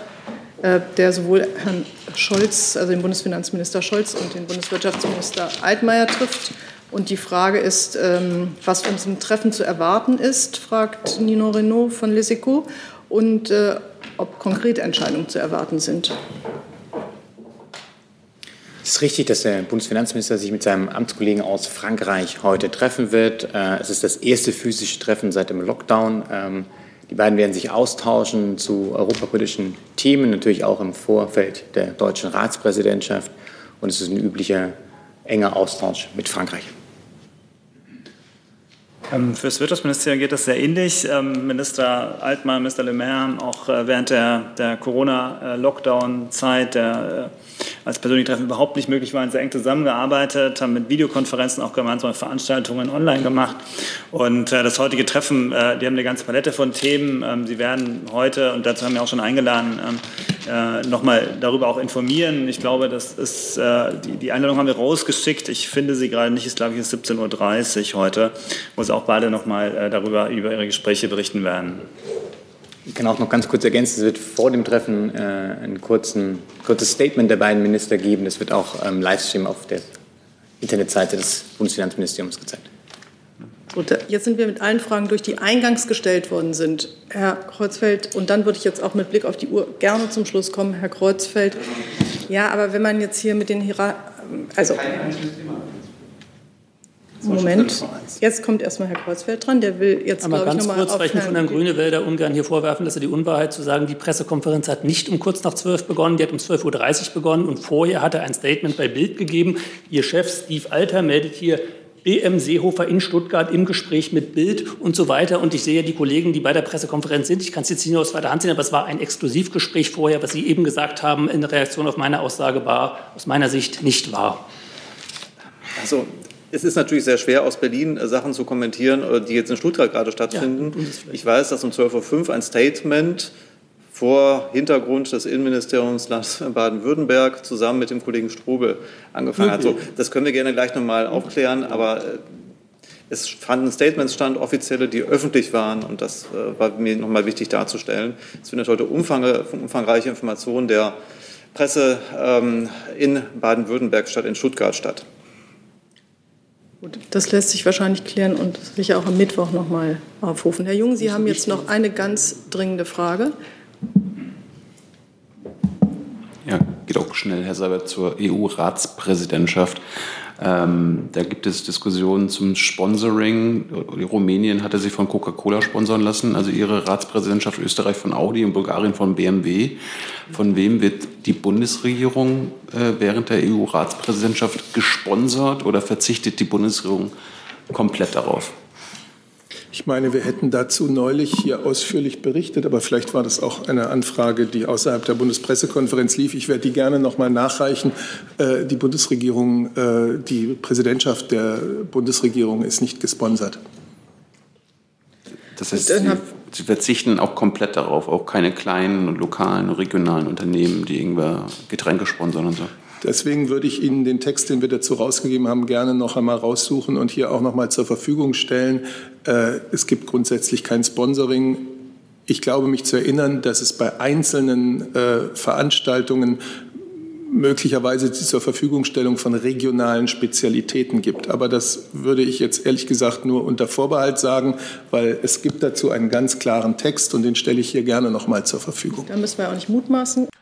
äh, der sowohl Herrn Scholz, also den Bundesfinanzminister Scholz und den Bundeswirtschaftsminister Altmaier trifft. Und die Frage ist, ähm, was von diesem Treffen zu erwarten ist, fragt Nino Renault von Leseco, und äh, ob konkrete Entscheidungen zu erwarten sind. Es ist richtig, dass der Bundesfinanzminister sich mit seinem Amtskollegen aus Frankreich heute treffen wird. Äh, es ist das erste physische Treffen seit dem Lockdown. Ähm, die beiden werden sich austauschen zu europapolitischen Themen, natürlich auch im Vorfeld der deutschen Ratspräsidentschaft. Und es ist ein üblicher enger Austausch mit Frankreich. Ähm, für das Wirtschaftsministerium geht das sehr ähnlich. Ähm, Minister Altmaier, Minister Le Maire haben auch äh, während der, der Corona-Lockdown-Zeit, der äh, als persönliche Treffen überhaupt nicht möglich waren, sehr eng zusammengearbeitet, haben mit Videokonferenzen auch gemeinsame Veranstaltungen online gemacht. Und äh, das heutige Treffen, die haben eine ganze Palette von Themen. Ähm, Sie werden heute, und dazu haben wir auch schon eingeladen, nochmal darüber auch informieren. Ich glaube, das ist, die, die Einladung haben wir rausgeschickt. Ich finde sie gerade nicht, ist glaube ich 17.30 Uhr heute, wo es auch beide noch mal äh, darüber über ihre Gespräche berichten werden. Ich kann auch noch ganz kurz ergänzen, es wird vor dem Treffen äh, ein kurzen, kurzes Statement der beiden Minister geben. Das wird auch im ähm, Livestream auf der Internetseite des Bundesfinanzministeriums gezeigt. Gut, jetzt sind wir mit allen Fragen durch, die eingangs gestellt worden sind. Herr Kreuzfeld, und dann würde ich jetzt auch mit Blick auf die Uhr gerne zum Schluss kommen, Herr Kreuzfeld. Ja, aber wenn man jetzt hier mit den Hierar also Moment, jetzt kommt erstmal Herr Kreuzfeld dran. Der will jetzt, Aber glaube ganz ich, nochmal kurz, weil ich von Herrn Grünewälder ungern hier vorwerfen, dass er die Unwahrheit zu sagen, die Pressekonferenz hat nicht um kurz nach zwölf begonnen, die hat um 12.30 Uhr begonnen und vorher hat er ein Statement bei Bild gegeben. Ihr Chef Steve Alter meldet hier, BM Seehofer in Stuttgart im Gespräch mit Bild und so weiter. Und ich sehe die Kollegen, die bei der Pressekonferenz sind. Ich kann es jetzt nicht nur aus zweiter Hand sehen, aber es war ein Exklusivgespräch vorher, was Sie eben gesagt haben, in Reaktion auf meine Aussage war aus meiner Sicht nicht wahr. Also es ist natürlich sehr schwer, aus Berlin äh, Sachen zu kommentieren, äh, die jetzt in Stuttgart gerade stattfinden. Ja, ich weiß, dass um 12.05 Uhr ein Statement vor Hintergrund des Innenministeriums Baden-Württemberg zusammen mit dem Kollegen Strobel angefangen hat. So, das können wir gerne gleich nochmal aufklären, aber äh, es fanden Statements stand, offizielle, die öffentlich waren und das war mir nochmal wichtig darzustellen. Es findet heute umfangreiche Informationen der Presse ähm, in Baden-Württemberg statt, in Stuttgart statt. Gut, das lässt sich wahrscheinlich klären und sicher auch am Mittwoch noch mal aufrufen. Herr Jung, Sie haben jetzt noch eine ganz dringende Frage. Geht auch schnell, Herr Seibert, zur EU-Ratspräsidentschaft. Ähm, da gibt es Diskussionen zum Sponsoring. Rumänien hatte sich von Coca-Cola sponsern lassen, also ihre Ratspräsidentschaft Österreich von Audi und Bulgarien von BMW. Von wem wird die Bundesregierung äh, während der EU-Ratspräsidentschaft gesponsert oder verzichtet die Bundesregierung komplett darauf? Ich meine, wir hätten dazu neulich hier ausführlich berichtet, aber vielleicht war das auch eine Anfrage, die außerhalb der Bundespressekonferenz lief. Ich werde die gerne noch mal nachreichen. Äh, die Bundesregierung, äh, die Präsidentschaft der Bundesregierung ist nicht gesponsert. Das heißt, Sie Sie verzichten auch komplett darauf, auch keine kleinen und lokalen und regionalen Unternehmen, die irgendwer Getränke sponsern und so. Deswegen würde ich Ihnen den Text, den wir dazu rausgegeben haben, gerne noch einmal raussuchen und hier auch noch mal zur Verfügung stellen. Äh, es gibt grundsätzlich kein Sponsoring. Ich glaube, mich zu erinnern, dass es bei einzelnen äh, Veranstaltungen möglicherweise die zur Verfügungstellung von regionalen Spezialitäten gibt. Aber das würde ich jetzt ehrlich gesagt nur unter Vorbehalt sagen, weil es gibt dazu einen ganz klaren Text und den stelle ich hier gerne noch mal zur Verfügung. Da müssen wir auch nicht mutmaßen.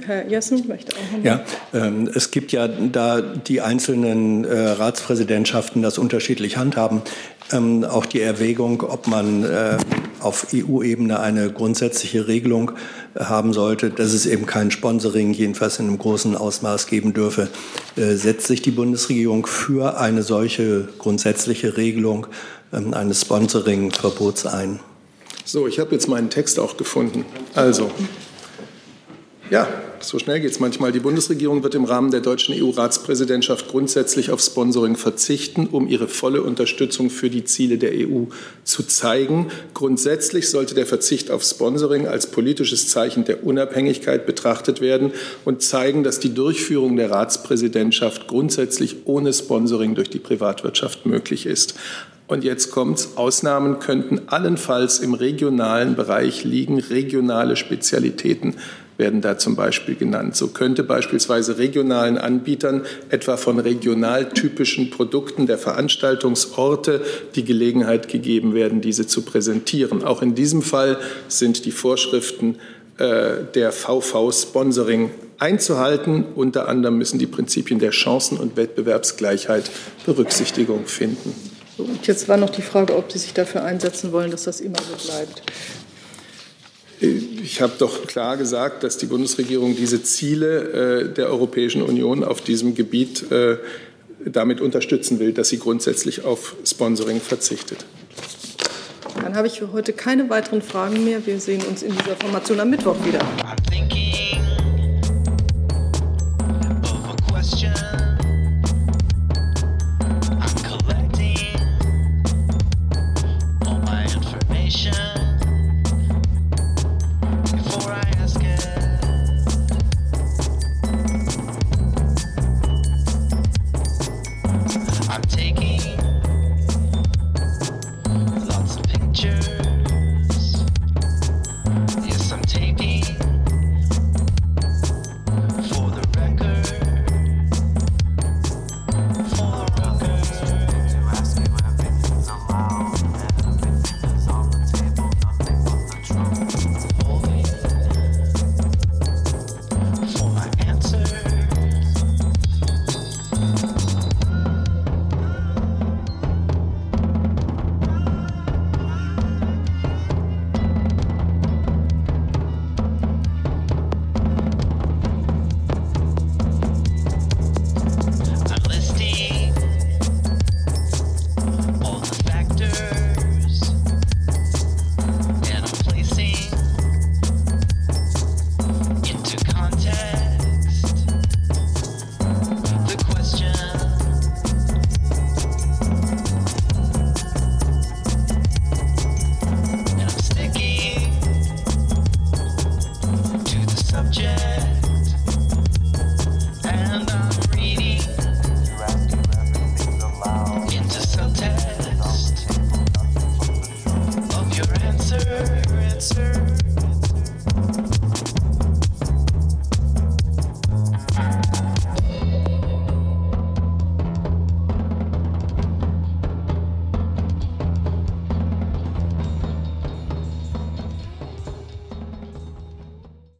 Herr Jessen möchte auch noch Ja, ähm, es gibt ja da die einzelnen äh, Ratspräsidentschaften das unterschiedlich handhaben. Ähm, auch die Erwägung, ob man äh, auf EU-Ebene eine grundsätzliche Regelung haben sollte, dass es eben kein Sponsoring, jedenfalls in einem großen Ausmaß geben dürfe. Äh, setzt sich die Bundesregierung für eine solche grundsätzliche Regelung ähm, eines Sponsoring-Verbots ein? So, ich habe jetzt meinen Text auch gefunden. Also, ja, so schnell geht es manchmal. Die Bundesregierung wird im Rahmen der deutschen EU-Ratspräsidentschaft grundsätzlich auf Sponsoring verzichten, um ihre volle Unterstützung für die Ziele der EU zu zeigen. Grundsätzlich sollte der Verzicht auf Sponsoring als politisches Zeichen der Unabhängigkeit betrachtet werden und zeigen, dass die Durchführung der Ratspräsidentschaft grundsätzlich ohne Sponsoring durch die Privatwirtschaft möglich ist. Und jetzt kommt's. Ausnahmen könnten allenfalls im regionalen Bereich liegen, regionale Spezialitäten werden da zum Beispiel genannt. So könnte beispielsweise regionalen Anbietern etwa von regional typischen Produkten der Veranstaltungsorte die Gelegenheit gegeben werden, diese zu präsentieren. Auch in diesem Fall sind die Vorschriften äh, der VV Sponsoring einzuhalten. Unter anderem müssen die Prinzipien der Chancen- und Wettbewerbsgleichheit Berücksichtigung finden. Und jetzt war noch die Frage, ob Sie sich dafür einsetzen wollen, dass das immer so bleibt. Ich habe doch klar gesagt, dass die Bundesregierung diese Ziele äh, der Europäischen Union auf diesem Gebiet äh, damit unterstützen will, dass sie grundsätzlich auf Sponsoring verzichtet. Dann habe ich für heute keine weiteren Fragen mehr. Wir sehen uns in dieser Formation am Mittwoch wieder.